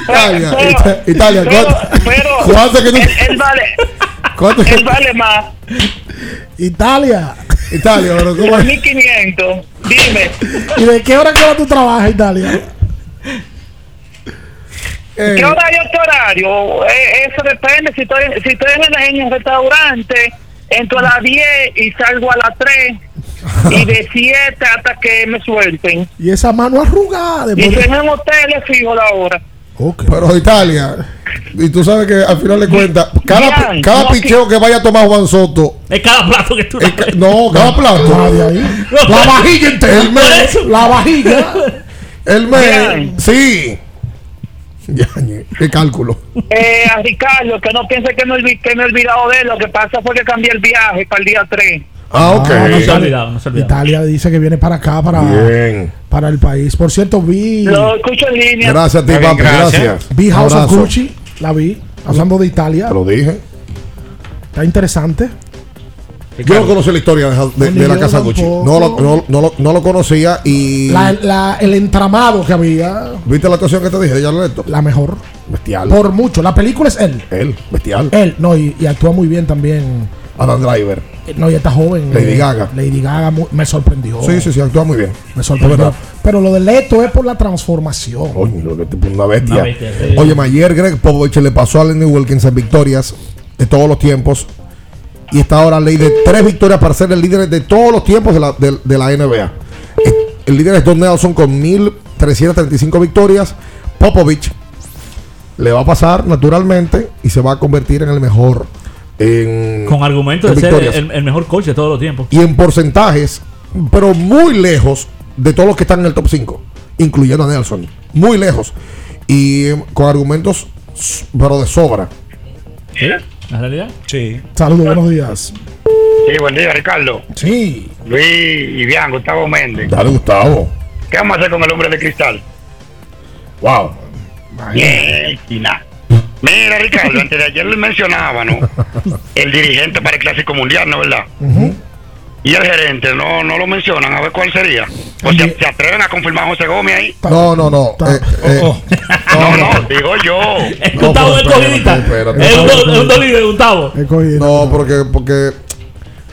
Italia, Pero- Ita- Italia, pero- ¿cuánto, pero cuánto que tú- él, él vale, cuánto que- él vale más Italia. Italia, pero ¿cómo es? 1.500. Dime. ¿Y de qué hora que hora tú trabajas, Italia? Eh, ¿Qué horario es tu horario? Eh, eso depende. Si estoy, si estoy en, el, en el restaurante, entro a las 10 y salgo a las 3. Y de 7 hasta que me suelten. Y esa mano arrugada. Y de- en un hotel, le fijo la hora. Pero Italia, y tú sabes que al final de cuentas, cada, Bien, cada no, picheo que vaya a tomar Juan Soto, Es cada plato que tú es ca- no, cada plato. Ahí. La vajilla entera. El mes, La vajilla. el mes, Bien. sí. Qué cálculo. Eh, a Ricardo, que no piense que me, que me he olvidado de él. Lo que pasa fue que cambié el viaje para el día 3. Ah, ok. Ah, No se ha olvidado, no se ha olvidado. Italia dice que viene para acá, para, Bien. para el país. Por cierto, vi. Lo escucho en línea. Gracias a ti, papi, gracias. gracias. Vi House of. Gucci. La vi. Hablando de Italia. Te lo dije. Está interesante. Yo no conocía la historia de, de- de la casa Gucci. No lo, no, no lo, no lo conocía y. La- la- el entramado que había, ¿Viste la actuación que te dije de Jared Leto? la mejor. Bestial. Por mucho. La película es él. Él, bestial. Él, no, y, y actúa muy bien también. Adam Driver. Eh, No, y está joven. Lady eh, Gaga. Lady Gaga me sorprendió. Sí, sí, sí, actúa muy bien. Me sorprendió. Pero lo de Leto es por la transformación. Que tipo una bestia. Una bestia, sí. Oye, ayer Greg Popovich le pasó a Lenny Wilkins en victorias de todos los tiempos. Y está ahora ley de tres victorias para ser el líder de todos los tiempos de la, de- de la NBA. El líder es Don Nelson con 1.335 victorias. Popovich le va a pasar naturalmente y se va a convertir en el mejor. En, Con argumentos en de ser victorias. el, el mejor coach de todos los tiempos. Y en porcentajes, pero muy lejos de todos los que están en el top 5, incluyendo a Nelson. Muy lejos. Y eh, con argumentos, pero de sobra. ¿Sí? ¿La realidad? Sí. Saludos, buenos días. Sí, buen día, Ricardo. Sí. Luis y bien, Gustavo Méndez. Dale, Gustavo. ¿Qué vamos a hacer con el hombre de cristal? Wow. Mira, Mira, Ricardo, antes de ayer le mencionaba, ¿no? El dirigente para el Clásico Mundial, ¿no verdad? Y el gerente, no, no lo mencionan, a ver cuál sería. O sea, ¿se atreven a confirmar a José Gómez ahí? No, no, no. eh, eh, No, no, digo yo. Gustavo pero es cogidita. espérate, Es un es dolido Gustavo. No, porque, porque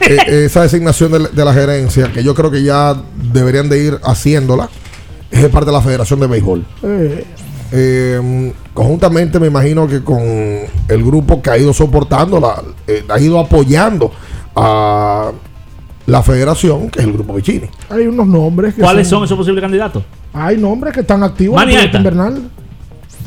eh, esa designación de, la- de la gerencia, que yo creo que ya deberían de ir haciéndola, es de parte de la Federación de Béisbol. Eh, Eh, conjuntamente me imagino que con el grupo que ha ido soportando, la, eh, ha ido apoyando a la federación, que es el grupo Vicini. hay unos nombres. Que ¿Cuáles son esos posibles candidatos? Hay nombres que están activos en pelota invernal.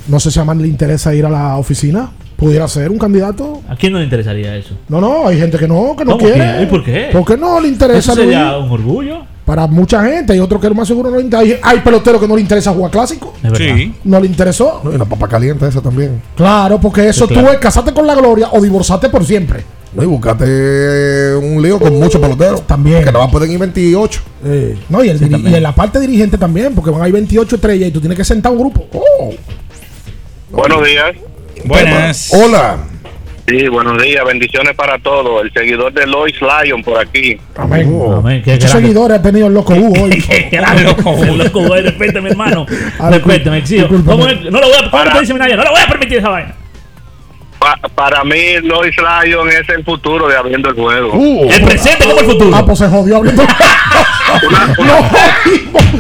No sé si a Man le interesa ir a la oficina. Pudiera ser un candidato. ¿A quién no le interesaría eso? No, no, hay gente que no, que no ¿Cómo quiere. que? ¿Y por qué? ¿Por qué no le interesa Eso sería Luis? un orgullo. Para mucha gente. Hay otros que más seguro no le interesa. Hay, hay peloteros que no le interesa jugar clásico. Sí. No le interesó. No, y la papa caliente esa también. Claro, porque eso Sí, claro. tú es casarte con la gloria o divorciarte por siempre. No, y buscate un lío con muchos peloteros. También. Que no va a poder ir 28. Eh, no, y, el y en la parte dirigente también, porque van a ir 28 estrellas y tú tienes que sentar un grupo. Oh. Buenos días. Buenas. Hola. Sí, buenos días. Bendiciones para todos. El seguidor de Lois Lyon por aquí. Amén. Amén. Qué Muchos seguidores ha tenido el loco Hugo hoy. Qué grande. El loco, güey. Respete, mi hermano. Ah, Respete, me exijo. No lo voy a. ¿Cómo te dice Minaya? No lo voy a permitir esa vaina. Pa- para mí, Lois Lyon es el futuro de abriendo el juego. El presente como el futuro. Ah, pues se jodió hablando.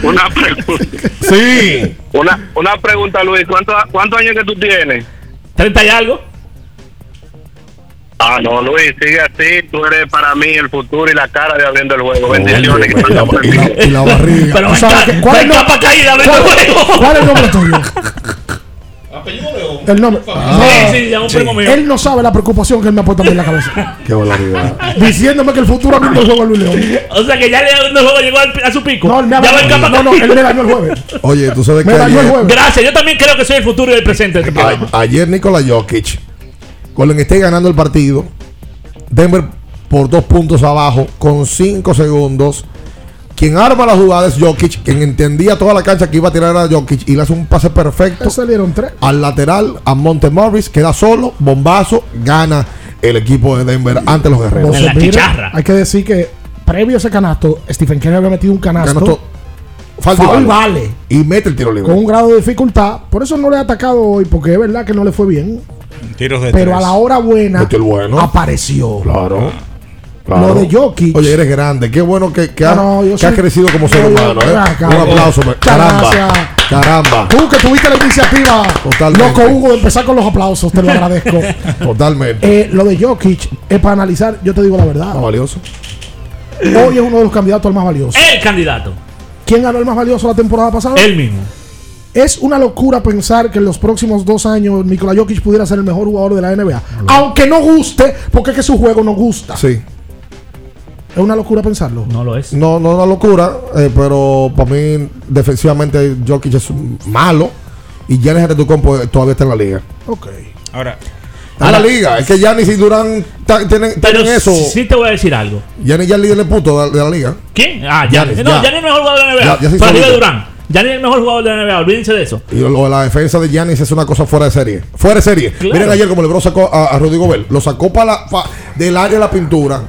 Una pregunta. Sí. Una, una pregunta, Luis. ¿Cuántos cuántos años que tú tienes? 30 y algo. Ah, no, Luis, sigue así. Tú eres para mí el futuro y la cara de abriendo el juego. Bendiciones. que Y la, y la- y la barriga. Pero ¿Tú sabes venga, que- ¿Cuál es el nombre? pa' caída, abriendo ¿Cuál- el juego. ¿Cuál es el nombre tuyo? El nombre. Sí, sí, ya un primo mío. Él no sabe la preocupación que él me ha puesto a mí en la cabeza. Qué barbaridad. Diciéndome que el futuro abriendo el juego es Luis León. O sea que ya le el juego llegó al- a su pico. No, él me ya no, no, él me dañó el jueves. Oye, tú sabes que Me dañó el jueves. Gracias, yo también creo que soy el futuro y el presente de este a- ayer Nikola Jokic, Golden State ganando el partido, Denver por dos puntos abajo, con cinco segundos. Quien arma la jugada es Jokic, quien entendía toda la cancha que iba a tirar a Jokic y le hace un pase perfecto Le salieron tres. al lateral a Monte Morris, queda solo, bombazo, gana el equipo de Denver ante los guerreros. Entonces, mira, hay que decir que previo a ese canasto, Stephen Curry había metido un canasto. Canasto, falta y foul vale. vale. Y mete el tiro libre. Con un grado de dificultad. Por eso no le he atacado hoy, porque es verdad que no le fue bien. Tiros de Pero tres. a la hora buena bueno. apareció. Claro. Lo de Jokic. Oye, eres grande. Qué bueno que, que, No, ha, no, yo que soy- has crecido como ser yo- humano. ¿eh? Un aplauso. Caramba. gracias. Caramba. Tú que tuviste la iniciativa, Totalmente. loco Hugo, de empezar con los aplausos, te lo agradezco. Totalmente. Eh, lo de Jokic es para analizar, yo te digo la verdad. Está valioso. Hoy es uno de los candidatos al más valioso. El candidato. ¿Quién ganó el más valioso la temporada pasada? Él mismo. Es una locura pensar que en los próximos dos años Nikola Jokic pudiera ser el mejor jugador de la NBA. Aunque no guste, porque es que su juego no gusta. Sí. Es una locura pensarlo. No lo es. No, no es una locura, eh, pero para mí, defensivamente, Jokic es malo. Y Giannis Antetokounmpo todavía está en la liga. Ok. Ahora, Está en la liga. Es que Giannis y Durán tienen, Pero tienen eso. sí te voy a decir algo. Giannis ya es el líder de puto de, de la liga. ¿Quién? Ah, Giannis, Giannis. No. Giannis es el mejor jugador de la NBA. Ya, arriba de. Durán. Giannis es el mejor jugador de la NBA, olvídense de eso. Y lo de la defensa de Giannis es una cosa fuera de serie. Fuera de serie. Claro. Miren ayer como LeBron sacó a, a Rudy Gobert. Lo sacó para la, pa- del área de la pintura.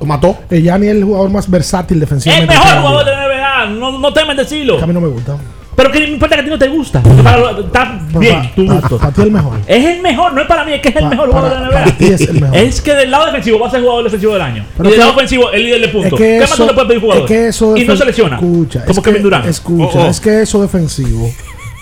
Lo mató. Eh, Gianni es el jugador más versátil El defensivamente. mejor que hay. jugador de la NBA, no, no temen decirlo. A mí no me gusta. Pero que no importa que a ti no te gusta. Para- Está bien, tu gusto. Para ti es el mejor. Es el mejor, no es para mí, es que es el mejor jugador de la NBA. para ti es el mejor. Es que del lado defensivo va a ser jugador defensivo del año. Pero y del que- lado ofensivo, el líder de puntos. Es que ¿Qué más tú eso- le puedes pedir jugador? Es que eso y no se lesiona. Escucha, como es Kevin que, Durant. escucha, Oh, oh. es que eso defensivo,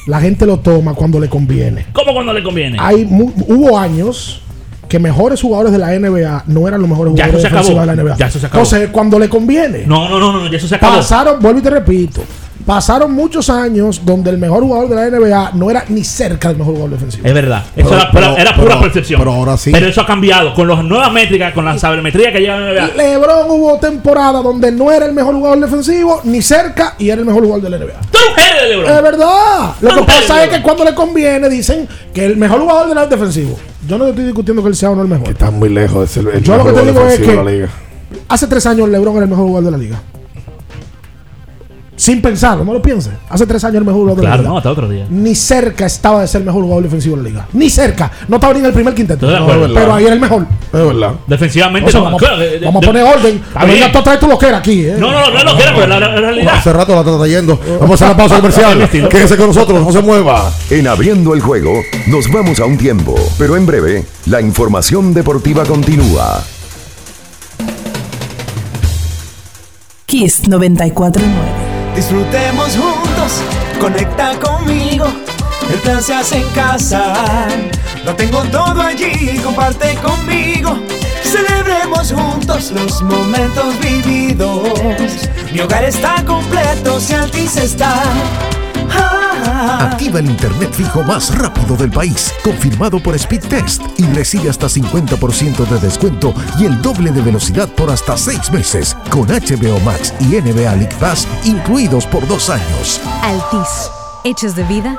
la gente lo toma cuando le conviene. ¿Cómo cuando le conviene? Hay mu- hubo años que mejores jugadores de la NBA no eran los mejores Ya eso jugadores se acabó. de la NBA. Ya eso se acabó. Entonces, cuando le conviene. No, no, no, no, ya eso se acabó. Pasaron, vuelvo y te repito, pasaron muchos años donde el mejor jugador de la NBA no era ni cerca del mejor jugador defensivo. Es verdad. Eso Pero- era, pero- pero- era pura pero- percepción. pero ahora sí. Pero eso ha cambiado. Con las nuevas métricas, con la sabermetría que lleva la NBA. LeBron hubo temporada donde no era el mejor jugador defensivo ni cerca y era el mejor jugador de la NBA. Tú eres de LeBron. Es verdad. Lo que pasa es que cuando le conviene dicen que el mejor jugador del defensivo. Yo no estoy discutiendo que él sea o no el mejor. Está muy lejos de ser el Yo lo que te digo es defensivo que de la liga. hace tres años LeBron era el mejor jugador de la liga. Sin pensarlo, no lo pienses. Hace tres años el mejor jugador de Claro, la liga. no, hasta otro día. Ni cerca estaba de ser el mejor jugador defensivo de la liga. Ni cerca. No estaba ni en el primer quinteto. De. No, pero ahí era el mejor. Es verdad. Defensivamente, O sea, no, vamos, claro, de- de- vamos de- a poner orden. A ver, tú traes tu loquera aquí. ¿eh? No, no, no, no es lo que era, pero la, la- realidad. Hace rato la está trayendo. Vamos a la pausa comercial. Quédese con nosotros, no se mueva. En abriendo el juego, nos vamos a un tiempo, pero en breve, la información deportiva continúa. Kiss 94.9. Disfrutemos juntos, conecta conmigo. El plan se hace en casa. Lo tengo todo allí, comparte conmigo. Celebremos juntos los momentos vividos. Mi hogar está completo si Altis está. Activa el internet fijo más rápido del país, confirmado por Speedtest y recibe hasta 50% de descuento y el doble de velocidad por hasta 6 meses, con HBO Max y NBA League Pass incluidos por dos años. Altis. Hechos de vida,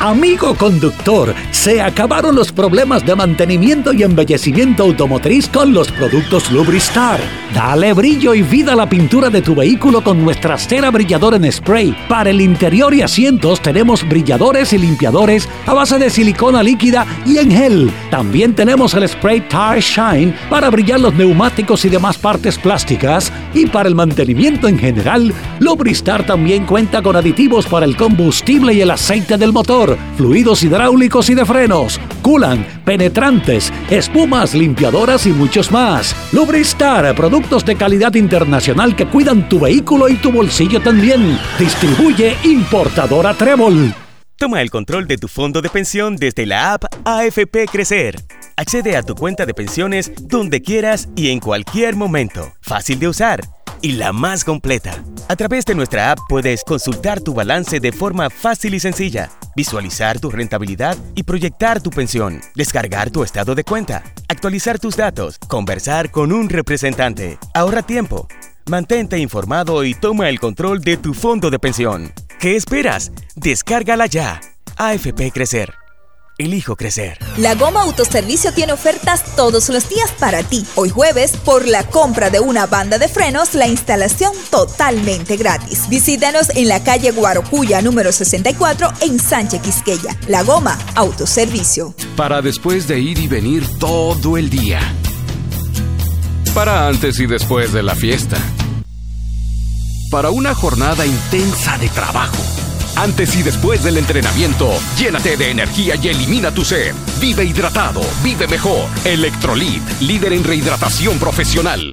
Amigo conductor, se acabaron los problemas de mantenimiento y embellecimiento automotriz con los productos Lubristar. Dale brillo y vida a la pintura de tu vehículo con nuestra cera brilladora en spray. Para el interior y asientos tenemos brilladores y limpiadores a base de silicona líquida y en gel. También tenemos el spray Tire Shine para brillar los neumáticos y demás partes plásticas. Y para el mantenimiento en general, Lubristar también cuenta con aditivos para el combustible y el aceite del motor, fluidos hidráulicos y de frenos, culan, penetrantes, espumas, limpiadoras y muchos más. Lubristar, productos de calidad internacional que cuidan tu vehículo y tu bolsillo también. Distribuye importadora Trébol. Toma el control de tu fondo de pensión desde la app AFP Crecer. Accede a tu cuenta de pensiones donde quieras y en cualquier momento. Fácil de usar y la más completa. A través de nuestra app puedes consultar tu balance de forma fácil y sencilla, visualizar tu rentabilidad y proyectar tu pensión, descargar tu estado de cuenta, actualizar tus datos, conversar con un representante. Ahorra tiempo. Mantente informado y toma el control de tu fondo de pensión. ¿Qué esperas? Descárgala ya. AFP Crecer. Elijo crecer. La Goma Autoservicio tiene ofertas todos los días para ti. Hoy jueves, por la compra de una banda de frenos, la instalación totalmente gratis. Visítanos en la calle Guarocuya número 64 en Sánchez Quisqueya. La Goma Autoservicio. Para después de ir y venir todo el día. Para antes y después de la fiesta. Para una jornada intensa de trabajo. Antes y después del entrenamiento, llénate de energía y elimina tu sed. Vive hidratado, vive mejor. Electrolit, líder en rehidratación profesional.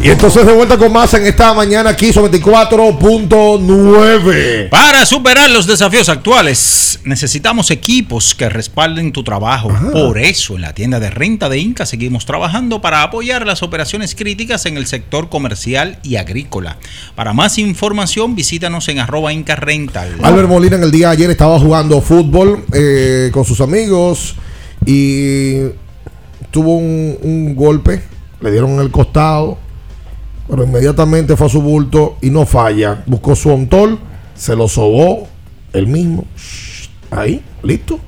Y entonces de vuelta con más en esta mañana aquí sobre 24.9. Para superar los desafíos actuales, necesitamos equipos que respalden tu trabajo. Por eso, en la tienda de renta de Inca seguimos trabajando para apoyar las operaciones críticas en el sector comercial y agrícola. Para más información, visítanos en arroba Inca Rental. Albert Molina en el día de ayer estaba jugando fútbol eh, con sus amigos y tuvo un, un golpe, le dieron en el costado, pero inmediatamente fue a su bulto y no falla. Buscó su ontol, se lo sobó él mismo. Ahí, listo.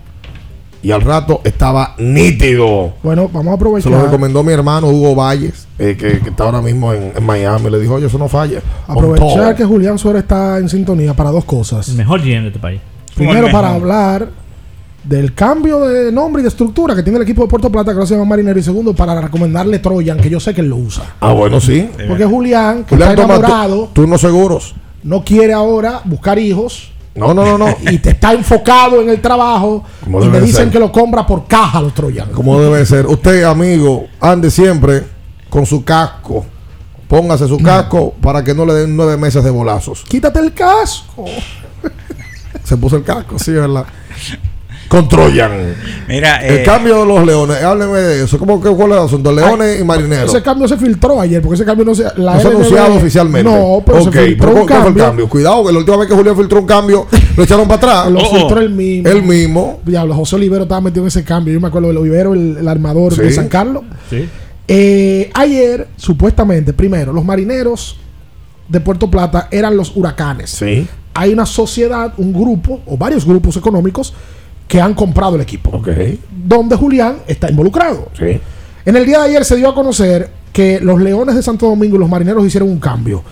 Y al rato estaba nítido. Bueno, vamos a Se aprovechar. lo recomendó mi hermano Hugo Valles, eh, que, que está ahora mismo en, en Miami. Le dijo, oye, eso no falla. Aprovechar que Julián Suárez está en sintonía para dos cosas. El mejor GM de este país. Primero, para hablar del cambio de nombre y de estructura que tiene el equipo de Puerto Plata, que ahora se llama Marinero. Y segundo, para recomendarle Troyan, que yo sé que él lo usa. Ah, bueno, sí. Porque Julián, que Julián está enamorado, turnos seguros. no quiere ahora buscar hijos. No, no, no, no. y te está enfocado en el trabajo. Como Y me dicen ser. que lo compra por caja los Troyan. Como debe ser. Usted, amigo, ande siempre con su casco. Póngase su casco para que no le den nueve meses de bolazos. Quítate el casco. Se puso el casco, sí, ¿verdad? Con Troyan. Mira, el eh, cambio de los leones, hábleme de eso. ¿Cómo que cuál es el asunto? Leones y marineros. Ese cambio se filtró ayer, porque ese cambio no se, la No se anunciado oficialmente. No, pero se filtró pero un ¿cuál fue el cambio. Cuidado, que la última vez que Julián filtró un cambio, lo echaron para atrás. Lo filtró el mismo. El mismo. Diablo, José Olivero estaba metido en ese cambio. Yo me acuerdo del Olivero, el, el armador Sí. de San Carlos. Sí. Eh, ayer, supuestamente, primero, los marineros de Puerto Plata eran los huracanes. Sí. Hay una sociedad, un grupo o varios grupos económicos que han comprado el equipo. Ok. Donde Julián está involucrado. Sí. En el día de ayer se dio a conocer que los Leones de Santo Domingo y los Marineros hicieron un cambio.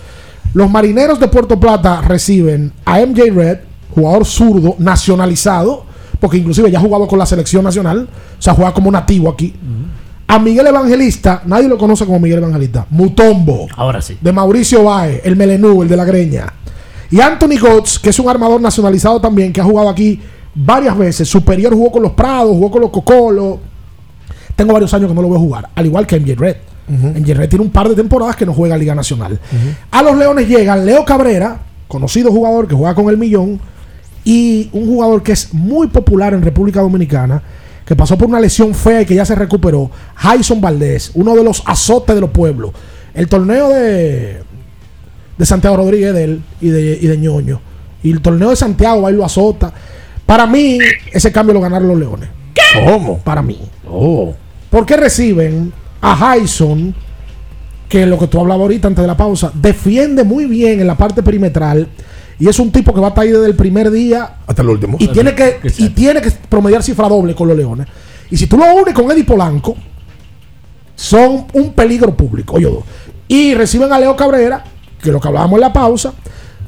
Los Marineros de Puerto Plata reciben a MJ Red, jugador zurdo, nacionalizado, porque inclusive ya ha jugado con la selección nacional, o sea, juega como nativo aquí. A Miguel Evangelista, nadie lo conoce como Miguel Evangelista, Mutombo, Ahora sí. de Mauricio Bae, el Melenú, el de la Greña. Y Anthony Gotts, que es un armador nacionalizado también, que ha jugado aquí varias veces. Superior jugó con los Prados, jugó con los Cocolos. Tengo varios años que no lo veo jugar, al igual que MJ Red. MJ Red tiene un par de temporadas que no juega Liga Nacional. A los Leones llegan Leo Cabrera, conocido jugador que juega con el Millón, y un jugador que es muy popular en República Dominicana, que pasó por una lesión fea y que ya se recuperó, Jason Valdés, uno de los azotes de los pueblos. El torneo de, de Santiago Rodríguez de él y de, y de Ñoño. Y el torneo de Santiago va y lo azota. Para mí, ese cambio lo ganaron los Leones. ¿Cómo? Para mí. Oh. Porque reciben a Jason, que lo que tú hablabas ahorita antes de la pausa, defiende muy bien en la parte perimetral. Y es un tipo que va a estar ahí desde el primer día Hasta el último. y tiene que, y tiene que promediar cifra doble con los Leones. Y si tú lo unes con Eddie Polanco, son un peligro público. Oye, dos. y reciben a Leo Cabrera, que lo que hablábamos en la pausa.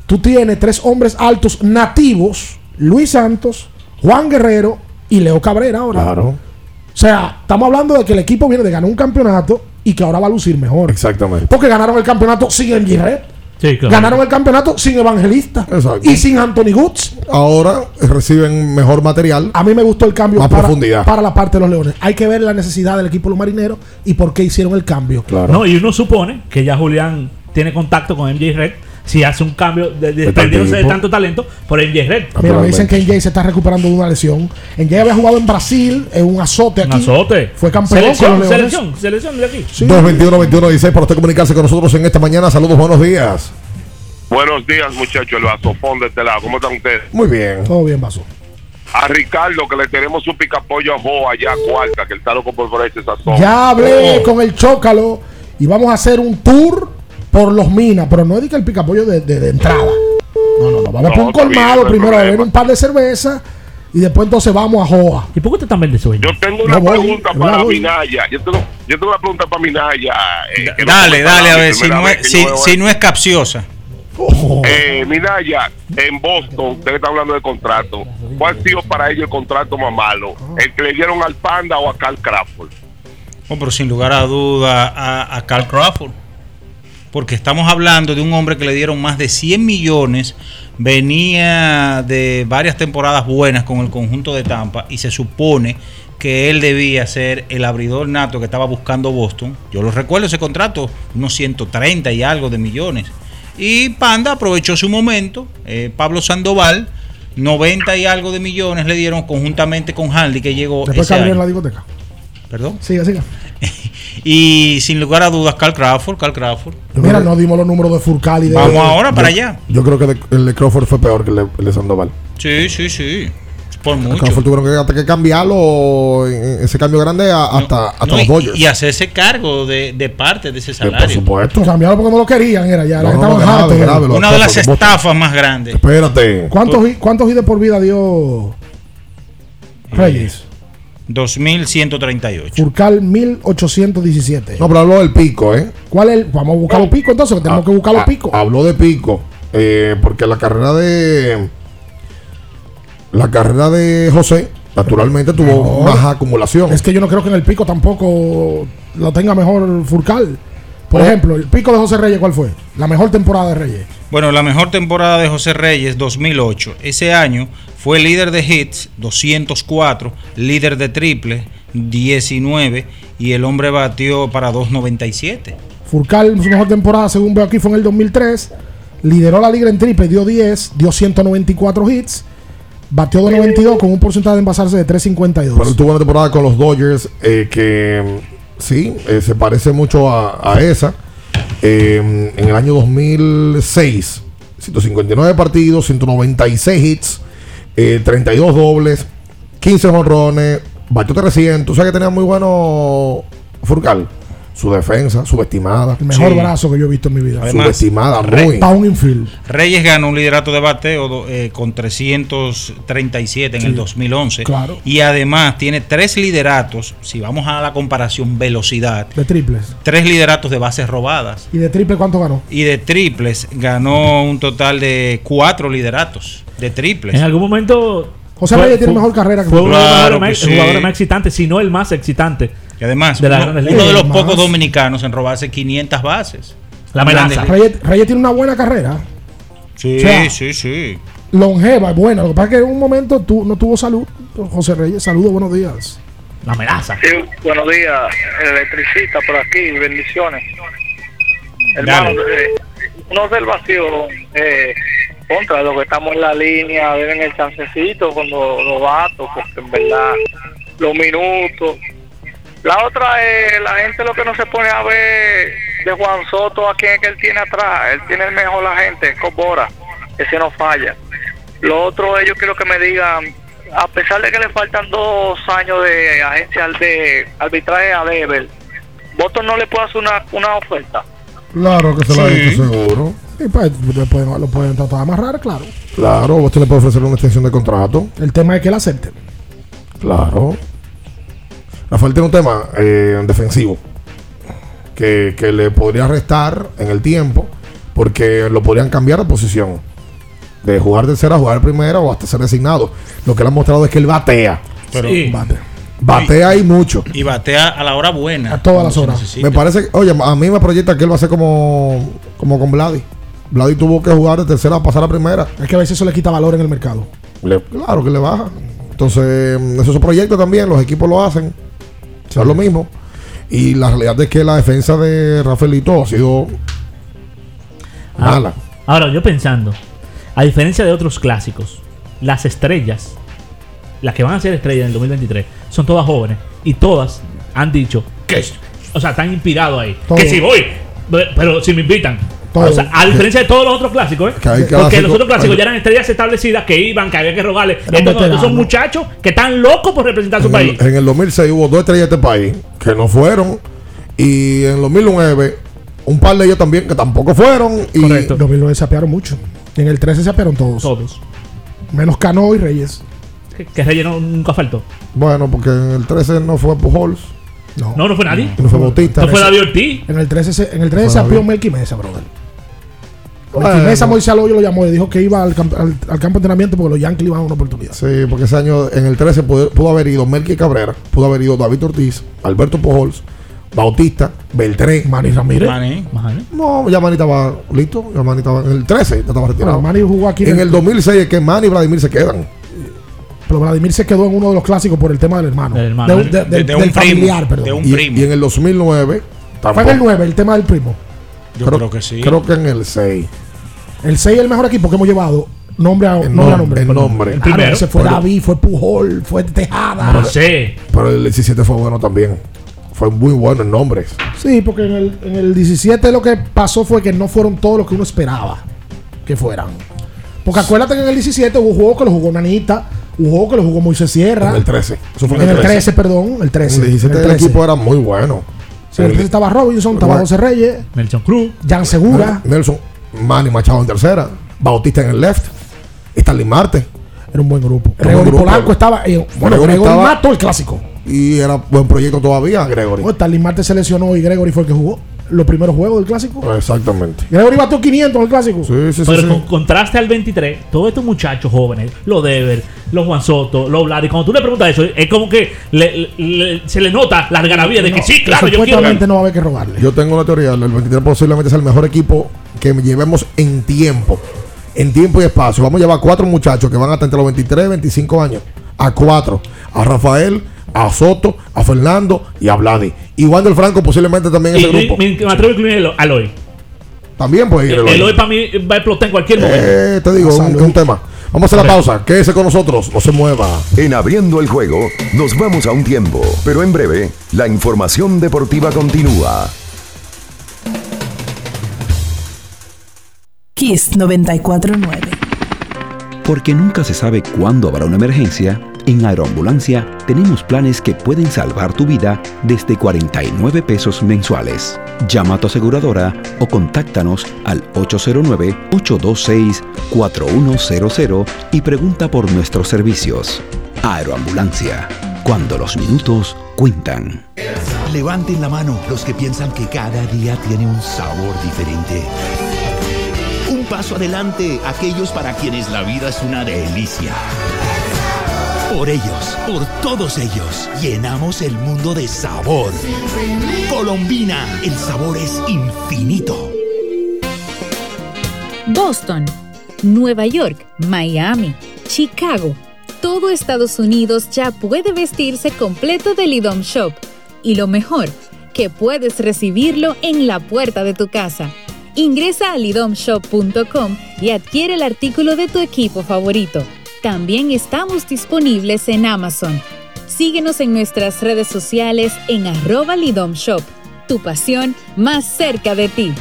Tú tienes tres hombres altos nativos: Luis Santos, Juan Guerrero y Leo Cabrera ahora. Claro. O sea, estamos hablando de que el equipo viene de ganar un campeonato y que ahora va a lucir mejor. Exactamente. Porque ganaron el campeonato sin MJ Red. Sí, claro. Ganaron el campeonato sin Evangelista. Exacto. Y sin Anthony Goods. Ahora reciben mejor material. A mí me gustó el cambio Más para, profundidad. para la parte de los Leones. Hay que ver la necesidad del equipo de los marineros y por qué hicieron el cambio. Claro. No, y uno supone que ya Julián tiene contacto con MJ Red. Si hace un cambio, de, De desprendiéndose de tipo. tanto talento por MJ Red. Mira, me dicen que NJ se está recuperando de una lesión. NJ había jugado en Brasil, en un azote aquí. Un azote. Fue campeón Selección, con los Leones. selección, selección de aquí. Sí. 221-21-16 para usted comunicarse con nosotros en esta mañana. Saludos, buenos días. Buenos días, muchachos. El vasofón de este lado. ¿Cómo están ustedes? Muy bien. Todo bien, Vaso. a Ricardo que le tenemos su picapollo a Jo allá a Cuarta, que él está loco por por ese sazón. Ya hablé Oh. con el Chócalo y vamos a hacer un tour por los minas, pero no es de que el picapollo de, de- de entrada. No, no, no. Vamos No, por un colmado, primero a beber un par de cervezas y después entonces vamos a Joa. ¿Y por qué usted también de sueño? Yo tengo una No voy, pregunta para voy. Minaya. Yo tengo, yo tengo una pregunta para Minaya. eh, Dale, dale, a ver, si no, es, si, no es capciosa. Eh, Minaya, en Boston, usted está hablando de contrato. ¿Cuál ha sido para ellos el contrato más malo? ¿El que le dieron al Panda o a Carl Crawford? Oh, pero sin lugar a duda a, a Carl Crawford. Porque estamos hablando de un hombre que le dieron más de 100 millones, venía de varias temporadas buenas con el conjunto de Tampa y se supone que él debía ser el abridor nato que estaba buscando Boston. Yo lo recuerdo ese contrato, unos 130 y algo de millones. Y Panda aprovechó su momento, eh, Pablo Sandoval, 90 y algo de millones le dieron conjuntamente con Hanley que llegó Después ese año. la discoteca. Perdón. Siga, siga. Y sin lugar a dudas, Carl Crawford, Carl Crawford. Mira, no dimos los números de Furcal y de. Vamos ahora para Yo- allá. Yo creo que de- el de Crawford fue peor que el de, el de Sandoval. Sí, sí, sí. Por mucho. Crawford tuvieron que, hasta que cambiarlo, eh, ese cambio grande, a- hasta, hasta No, los y, Dodgers. y hacerse cargo de, de parte de ese Eh, por salario. supuesto. Cambiaron porque no lo querían, era ya. No, la no, estaban grave, hartos, grave, lo- Una de las estafas más grandes. Espérate. ¿Cuántos, ¿Cuántos de por vida dio Reyes? 2138. Furcal 1817. No, pero habló del pico, ¿eh? ¿Cuál es? el- Vamos a buscar los picos entonces, que tenemos que buscar los picos. Habló de pico. eh, porque la carrera de. La carrera de José, naturalmente, tuvo No. más acumulación. Es que yo no creo que en el pico tampoco lo tenga mejor Furcal. Por Oh. ejemplo, el pico de José Reyes, ¿cuál fue? La mejor temporada de Reyes. Bueno, la mejor temporada de José Reyes, 2008. Ese año fue líder de hits, 204, líder de triple, 19, y el hombre batió para 297. Furcal, su mejor temporada, según veo aquí, fue en el 2003. Lideró la liga en triple, dio 10, dio 194 hits. Batió 292 con un porcentaje de envasarse de 352. Pero tuvo una temporada con los Dodgers eh, que sí, eh, se parece mucho a, a esa. Eh, en el año 2006, 159 partidos, 196 hits, eh, 32 dobles, 15 jonrones, batió 300. O sea que tenía muy bueno Furcal. Su defensa, subestimada. el mejor Sí. brazo que yo he visto en mi vida. Además, subestimada, muy. Para un infield. Reyes ganó un liderato de bateo eh, con 337 en Sí, el 2011. claro. Y además tiene tres lideratos, si vamos a la comparación velocidad, De triples. tres lideratos de bases robadas. ¿Y de triple cuánto ganó? Y de triples ganó un total de cuatro lideratos de triples. En algún momento. José Reyes tiene fue- mejor carrera que Fue uno de los Claro jugadores más- sí. jugadores más excitantes, si no el más excitante. Y además, de uno, de los Más. pocos dominicanos en robarse 500 bases. La amenaza. Reyes, Reyes tiene una buena carrera. Sí, O sea, sí, sí. Longeva, bueno. Lo que pasa es que en un momento tu- no tuvo salud. José Reyes, saludos, buenos días. La amenaza. Sí, buenos días, el electricista por aquí, bendiciones. Hermano, eh, una observación eh, contra lo que estamos en la línea, deben el chancecito con los novatos, porque en verdad, los minutos. La otra es, la gente lo que no se pone a ver de Juan Soto, a quién es que él tiene atrás, él tiene el mejor agente, Cobora, ese no falla. Lo otro es, yo quiero que me digan, a pesar de que le faltan dos años de agencia de arbitraje a Deber, Boston no le puede hacer una, una oferta. Claro que se lo ha Sí. dicho seguro. Y pues, lo pueden, lo pueden tratar de amarrar, claro. Claro, usted le puede ofrecer una extensión de contrato. El tema es que él acepte. Claro. Rafael tiene un tema eh, defensivo que, que le podría restar en el tiempo porque lo podrían cambiar de posición. De jugar tercera a jugar primera o hasta ser designado. Lo que le ha mostrado es que él batea. Pero, Bate. Batea y mucho. Y batea a la hora buena. A todas las horas. Me parece, que- oye, a mí me proyecta que él va a ser como, como con Vladi. Vladi tuvo que jugar de tercera a pasar a primera. Es que a veces eso le quita valor en el mercado. Le- claro que le baja. Entonces, mm, esos proyectos también, los equipos lo hacen. Es lo mismo. Y la realidad es que la defensa de Rafaelito ha sido Ah, mala. Ahora, yo pensando, a diferencia de otros clásicos, las estrellas, las que van a ser estrellas en el 2023, son todas jóvenes y todas han dicho que, o sea, están inspirados ahí. Todo. Que si voy, pero si me invitan, Todo. O sea, a diferencia de todos los otros clásicos, ¿eh? Porque los otros clásicos hay- ya eran estrellas establecidas que iban, que había que rogarle. Estos, no, estos son muchachos que están locos por representar su En país. el, en el 2006 hubo dos estrellas de este país que no fueron. Y en el 2009, un par de ellos también que tampoco fueron. Y. En 2009 se apearon mucho. En el 13 se apearon todos. Todos. Menos Cano y Reyes. Que, que relleno nunca faltó. Bueno, porque en el 13 no fue Pujols. No. No, no fue nadie. No fue Bautista. No fue David Ortiz. En el 13 se, en el 13 Fue se apió David. Melqui Mesa, brother. Mesa, Moisés Aloyo lo llamó y dijo que iba al, camp- al- al campo de entrenamiento porque los Yankees le iban a dar una oportunidad. Sí, porque ese año en el 13 pudo, pudo haber ido Melqui Cabrera, pudo haber ido David Ortiz, Alberto Pujols, Bautista, Beltré. Manny Ramírez. Maní. No, ya Manny estaba listo. Ya Manny estaba en el 13, ya estaba retirado. Bueno, Manny jugó aquí en en el el- 2006 es que Manny y Vladimir se quedan. Pero Vladimir se quedó en uno de los clásicos por el tema del hermano. Del hermano, De- de- de- De- de un del primo, familiar, perdón. de un Y, primo. y en el 2009 Fue en el 9, el tema del primo. Yo creo, que sí. Creo que en el 6. El 6 es el mejor equipo que hemos llevado. Nombre a En nombre. nombre. en Perdón. nombre. El El primero. primero. Ese fue Pero- David, fue Pujol, fue Tejada. No sé. Pero el 17 fue bueno también. Fue muy bueno en nombres. Sí, porque en el, en el 17 lo que pasó fue que no fueron todos los que uno esperaba que fueran. Porque acuérdate que en el 17 hubo juegos que lo jugó Nanita, hubo juegos que lo jugó Moisés Sierra. En el 13. Eso fue En el 13, perdón, el 13. El 17 en el del 13. equipo era muy bueno. Sí, en el 13 estaba Robinson, estaba Bueno. José Reyes, Nelson Cruz. Jan Segura. Nelson, Manny Machado en tercera, Bautista en el left, Stanley Marte. Era un buen grupo. Gregory grupo. Polanco estaba. eh, bueno, Gregory Gregory estaba- mató el clásico. Y era buen proyecto todavía, Gregory. Oh, Stanley Marte se lesionó y Gregory fue el que jugó los primeros juegos del clásico. Exactamente. Gregory batió 500 en el clásico. Sí, sí, sí. Pero sí. con contraste al 23, todos estos muchachos jóvenes, los Dever, los Juan Soto, los Vlad, y cuando tú le preguntas eso, es como que le- le- se le nota la algarabía de que sí, claro, yo quiero. No va a haber que rogarle. Yo tengo una teoría, el 23 posiblemente es el mejor equipo que llevemos en tiempo. En tiempo y espacio. Vamos a llevar cuatro muchachos que van hasta entre los 23 y 25 años. A cuatro. A Rafael, a Soto, a Fernando y a Vladi. Y Wander Franco posiblemente también en ese grupo. me- me atrevo a incluir el- al hoy. También puede ir El, Eloy. hoy para mí va a explotar en cualquier momento. Eh, te digo, un, un tema. Vamos a hacer la pausa. Quédese con nosotros. No se mueva. En abriendo el juego, nos vamos a un tiempo, pero en breve, la información deportiva continúa. Kiss 949. Porque nunca se sabe cuándo habrá una emergencia, en Aeroambulancia tenemos planes que pueden salvar tu vida desde 49 pesos mensuales. Llama a tu aseguradora o contáctanos al 809-826-4100 y pregunta por nuestros servicios. Aeroambulancia, cuando los minutos cuentan. Levanten la mano los que piensan que cada día tiene un sabor diferente. Un paso adelante aquellos para quienes la vida es una delicia. Por ellos, por todos ellos, llenamos el mundo de sabor. Colombina, el sabor es infinito. Boston, Nueva York, Miami, Chicago. Todo Estados Unidos ya puede vestirse completo del IDOM Shop. Y lo mejor, que puedes recibirlo en la puerta de tu casa. Ingresa a lidomshop.com y adquiere el artículo de tu equipo favorito. También estamos disponibles en Amazon. Síguenos en nuestras redes sociales en arroba lidomshop. Tu pasión más cerca de ti.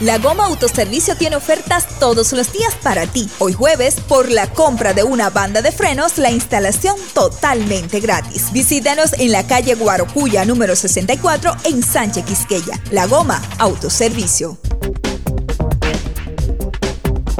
La Goma Autoservicio tiene ofertas todos los días para ti. Hoy jueves, por la compra de una banda de frenos, la instalación totalmente gratis. Visítanos en la calle Guarocuya número 64 en Sánchez Quisqueya. La Goma Autoservicio.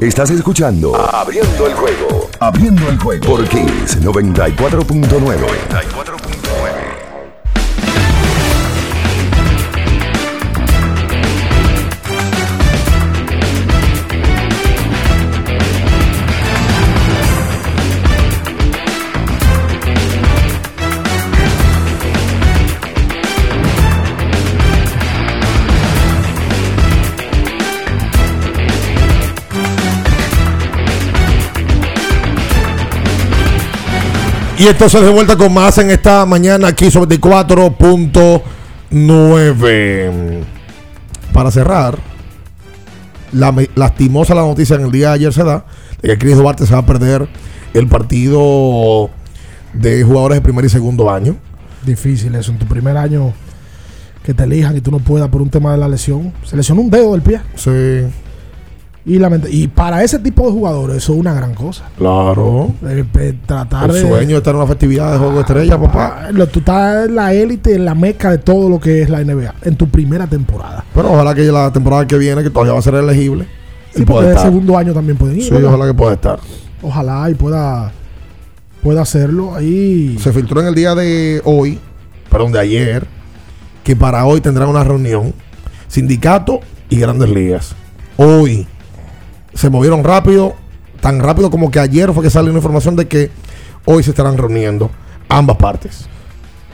Estás escuchando Abriendo el juego. Abriendo el juego. Por Kiss 94.9. Y entonces de vuelta con más en esta mañana aquí sobre 24.9. Para cerrar, la, lastimosa la noticia en el día de ayer se da de que Chris Duarte se va a perder el partido de jugadores de primer y segundo año. Difícil eso, en tu primer año que te elijan y tú no puedas por un tema de la lesión. Se lesionó un dedo del pie. Sí. Y, y para ese tipo de jugadores eso es una gran cosa. Claro. Eh, tratar El de... sueño de estar en una festividad de juego de estrella, papá. Ah, lo- Tú estás en la élite, en la meca de todo lo que es la NBA, en tu primera temporada. Pero ojalá que la temporada que viene, que todavía va a ser elegible, Sí, porque estar. segundo año también pueden ir. Sí, ¿verdad? ojalá que pueda estar. Ojalá y pueda, pueda hacerlo. Ahí Se filtró en el día de hoy, perdón, de ayer, que para hoy tendrán una reunión sindicato y grandes ligas. Hoy se movieron rápido, tan rápido como que ayer fue que salió una información de que hoy se estarán reuniendo ambas partes.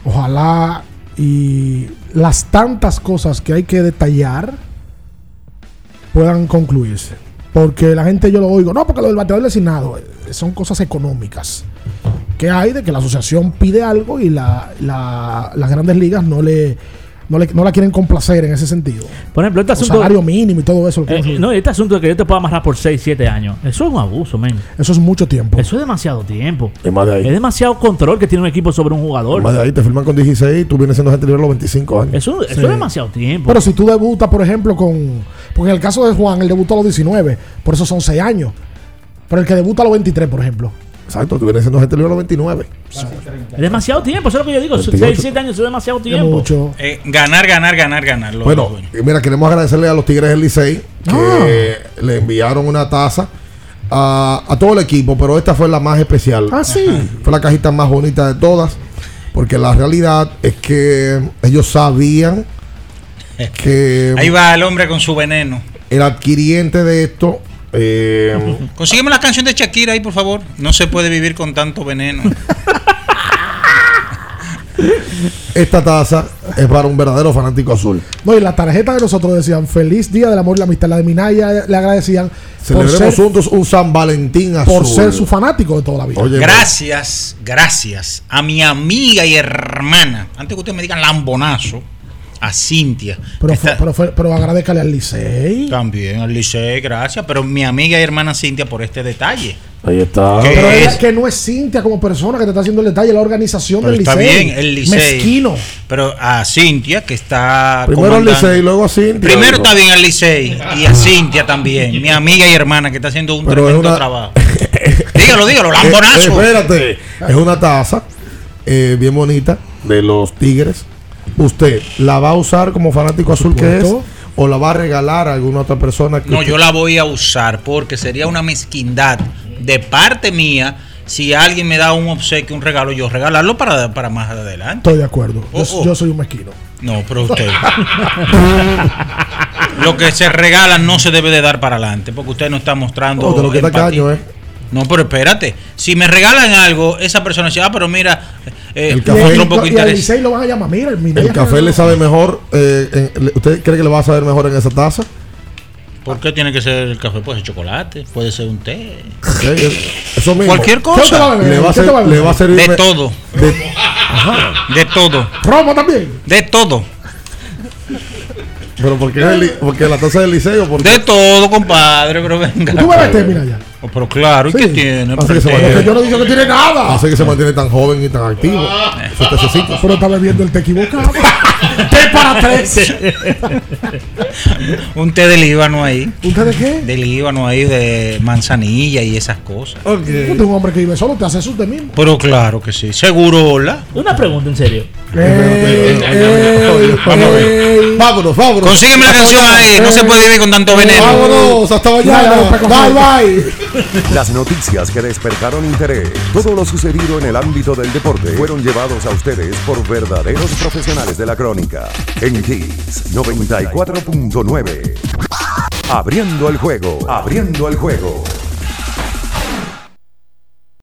Ojalá y las tantas cosas que hay que detallar puedan concluirse. Porque la gente yo lo oigo, no, porque lo del bateador designado eh, son cosas económicas. Que hay de que la asociación pide algo y la, la- las grandes ligas no le, no le no la quieren complacer en ese sentido. Por ejemplo, este O asunto. salario mínimo y todo eso. Eh, no, este asunto de que yo te puedo amarrar por 6, 7 años. Eso es un abuso, men. Eso es mucho tiempo. Eso es demasiado tiempo. Es más de ahí. Es demasiado control que tiene un equipo sobre un jugador. Más de ahí te firman con 16 y tú vienes siendo gente libre los 25 años. Eso, eso Sí. es demasiado tiempo. Pero si tú debutas, por ejemplo, con. Porque en el caso de Juan, él debutó a los 19, por eso son 6 años. Pero el que debuta a los 23, por ejemplo. Exacto, tú vienes siendo gente libre a los 29. es demasiado tiempo, eso es lo que yo digo. 28. 6, 7 años es demasiado tiempo. mucho. Eh, ganar, ganar, ganar, ganar. lo- Bueno, mira, queremos agradecerle a los Tigres del Licey que Ah. le enviaron una taza a, a todo el equipo, pero esta fue la más especial. Ah, sí. Fue la cajita más bonita de todas, porque la realidad es que ellos sabían que Ahí va el hombre con su veneno. el adquiriente de esto eh, Consígueme la canción de Shakira ahí, por favor. No se puede vivir con tanto veneno. esta taza es para un verdadero fanático azul. No, y la tarjeta de nosotros decían Feliz Día del Amor y la Amistad. La de Minaya le agradecían Celebremos ser, juntos un San Valentín azul. por ser su fanático de toda la vida. Oye, Gracias, gracias a mi amiga y hermana. Antes que ustedes me digan lambonazo, a Cintia. pero, está- pero, fue- pero agradezcale al Licey. También al Licey, gracias. Pero mi amiga y hermana Cintia por este detalle. Ahí está. ¿Qué Pero es? es que no es Cintia como persona que te está haciendo el detalle, la organización Pero del está Licey. bien, el Licey. Mezquino. Pero a Cintia, que está. Primero al Licey, luego a Cintia. Primero está bien al Licey y a Cintia también, mi amiga y hermana que está haciendo un Pero tremendo una- trabajo. dígalo, dígalo, Eh, lambonazo. espérate, es una taza eh, bien bonita de los Tigres. ¿Usted la va a usar como fanático azul que es? ¿O la va a regalar a alguna otra persona? Que No, usted- yo la voy a usar porque sería una mezquindad de parte mía si alguien me da un obsequio, un regalo, yo regalarlo para, para más adelante. Estoy de acuerdo. Yo, Oh, oh. yo soy un mezquino. No, pero usted. lo que se regala no se debe de dar para adelante porque usted no está mostrando. Oh, te lo quita empatía. caño, eh. No, pero espérate. Si me regalan algo, esa persona dice, ah, pero mira, eh, El café. y- poco y al lo van a llamar. Mira, el El café le sabe mejor. eh, en- le- ¿Usted cree que le va a saber mejor en esa taza? ¿Por qué tiene que ser el café? Puede ser chocolate, puede ser un té. Ok, Eso mismo. Cualquier ¿Qué va cosa. Le va a, ¿Qué te ser- va a beber? le va a servir. De me- todo, de- de todo, Romo también. de todo. pero el li- porque la taza del liceo. Porque De todo, compadre, pero venga. ¿Y tú té, Minaya? Oh, pero claro, ¿y Sí. qué tiene? Así que se mantiene. Porque yo no digo que tiene nada. hace que se mantiene tan joven y tan activo. Esos tececitos. Pero está bebiendo el té equivocado. té para tres. un té de líbano ahí. ¿Un té de qué? De líbano ahí, de manzanilla y esas cosas. Tú eres un hombre que vive solo, te hace eso usted mismo. Pero claro que sí. Seguro, hola. Una pregunta en serio. Ey, ey, Vamos a ver. Vámonos, vámonos. Consígueme la canción ahí. No se puede vivir con tanto veneno. Vámonos, hasta mañana. Bye, bye. Las noticias que despertaron interés, todo lo sucedido en el ámbito del deporte, fueron llevados a ustedes por verdaderos profesionales de la crónica. En Kiss 94.9. Abriendo el juego, abriendo el juego.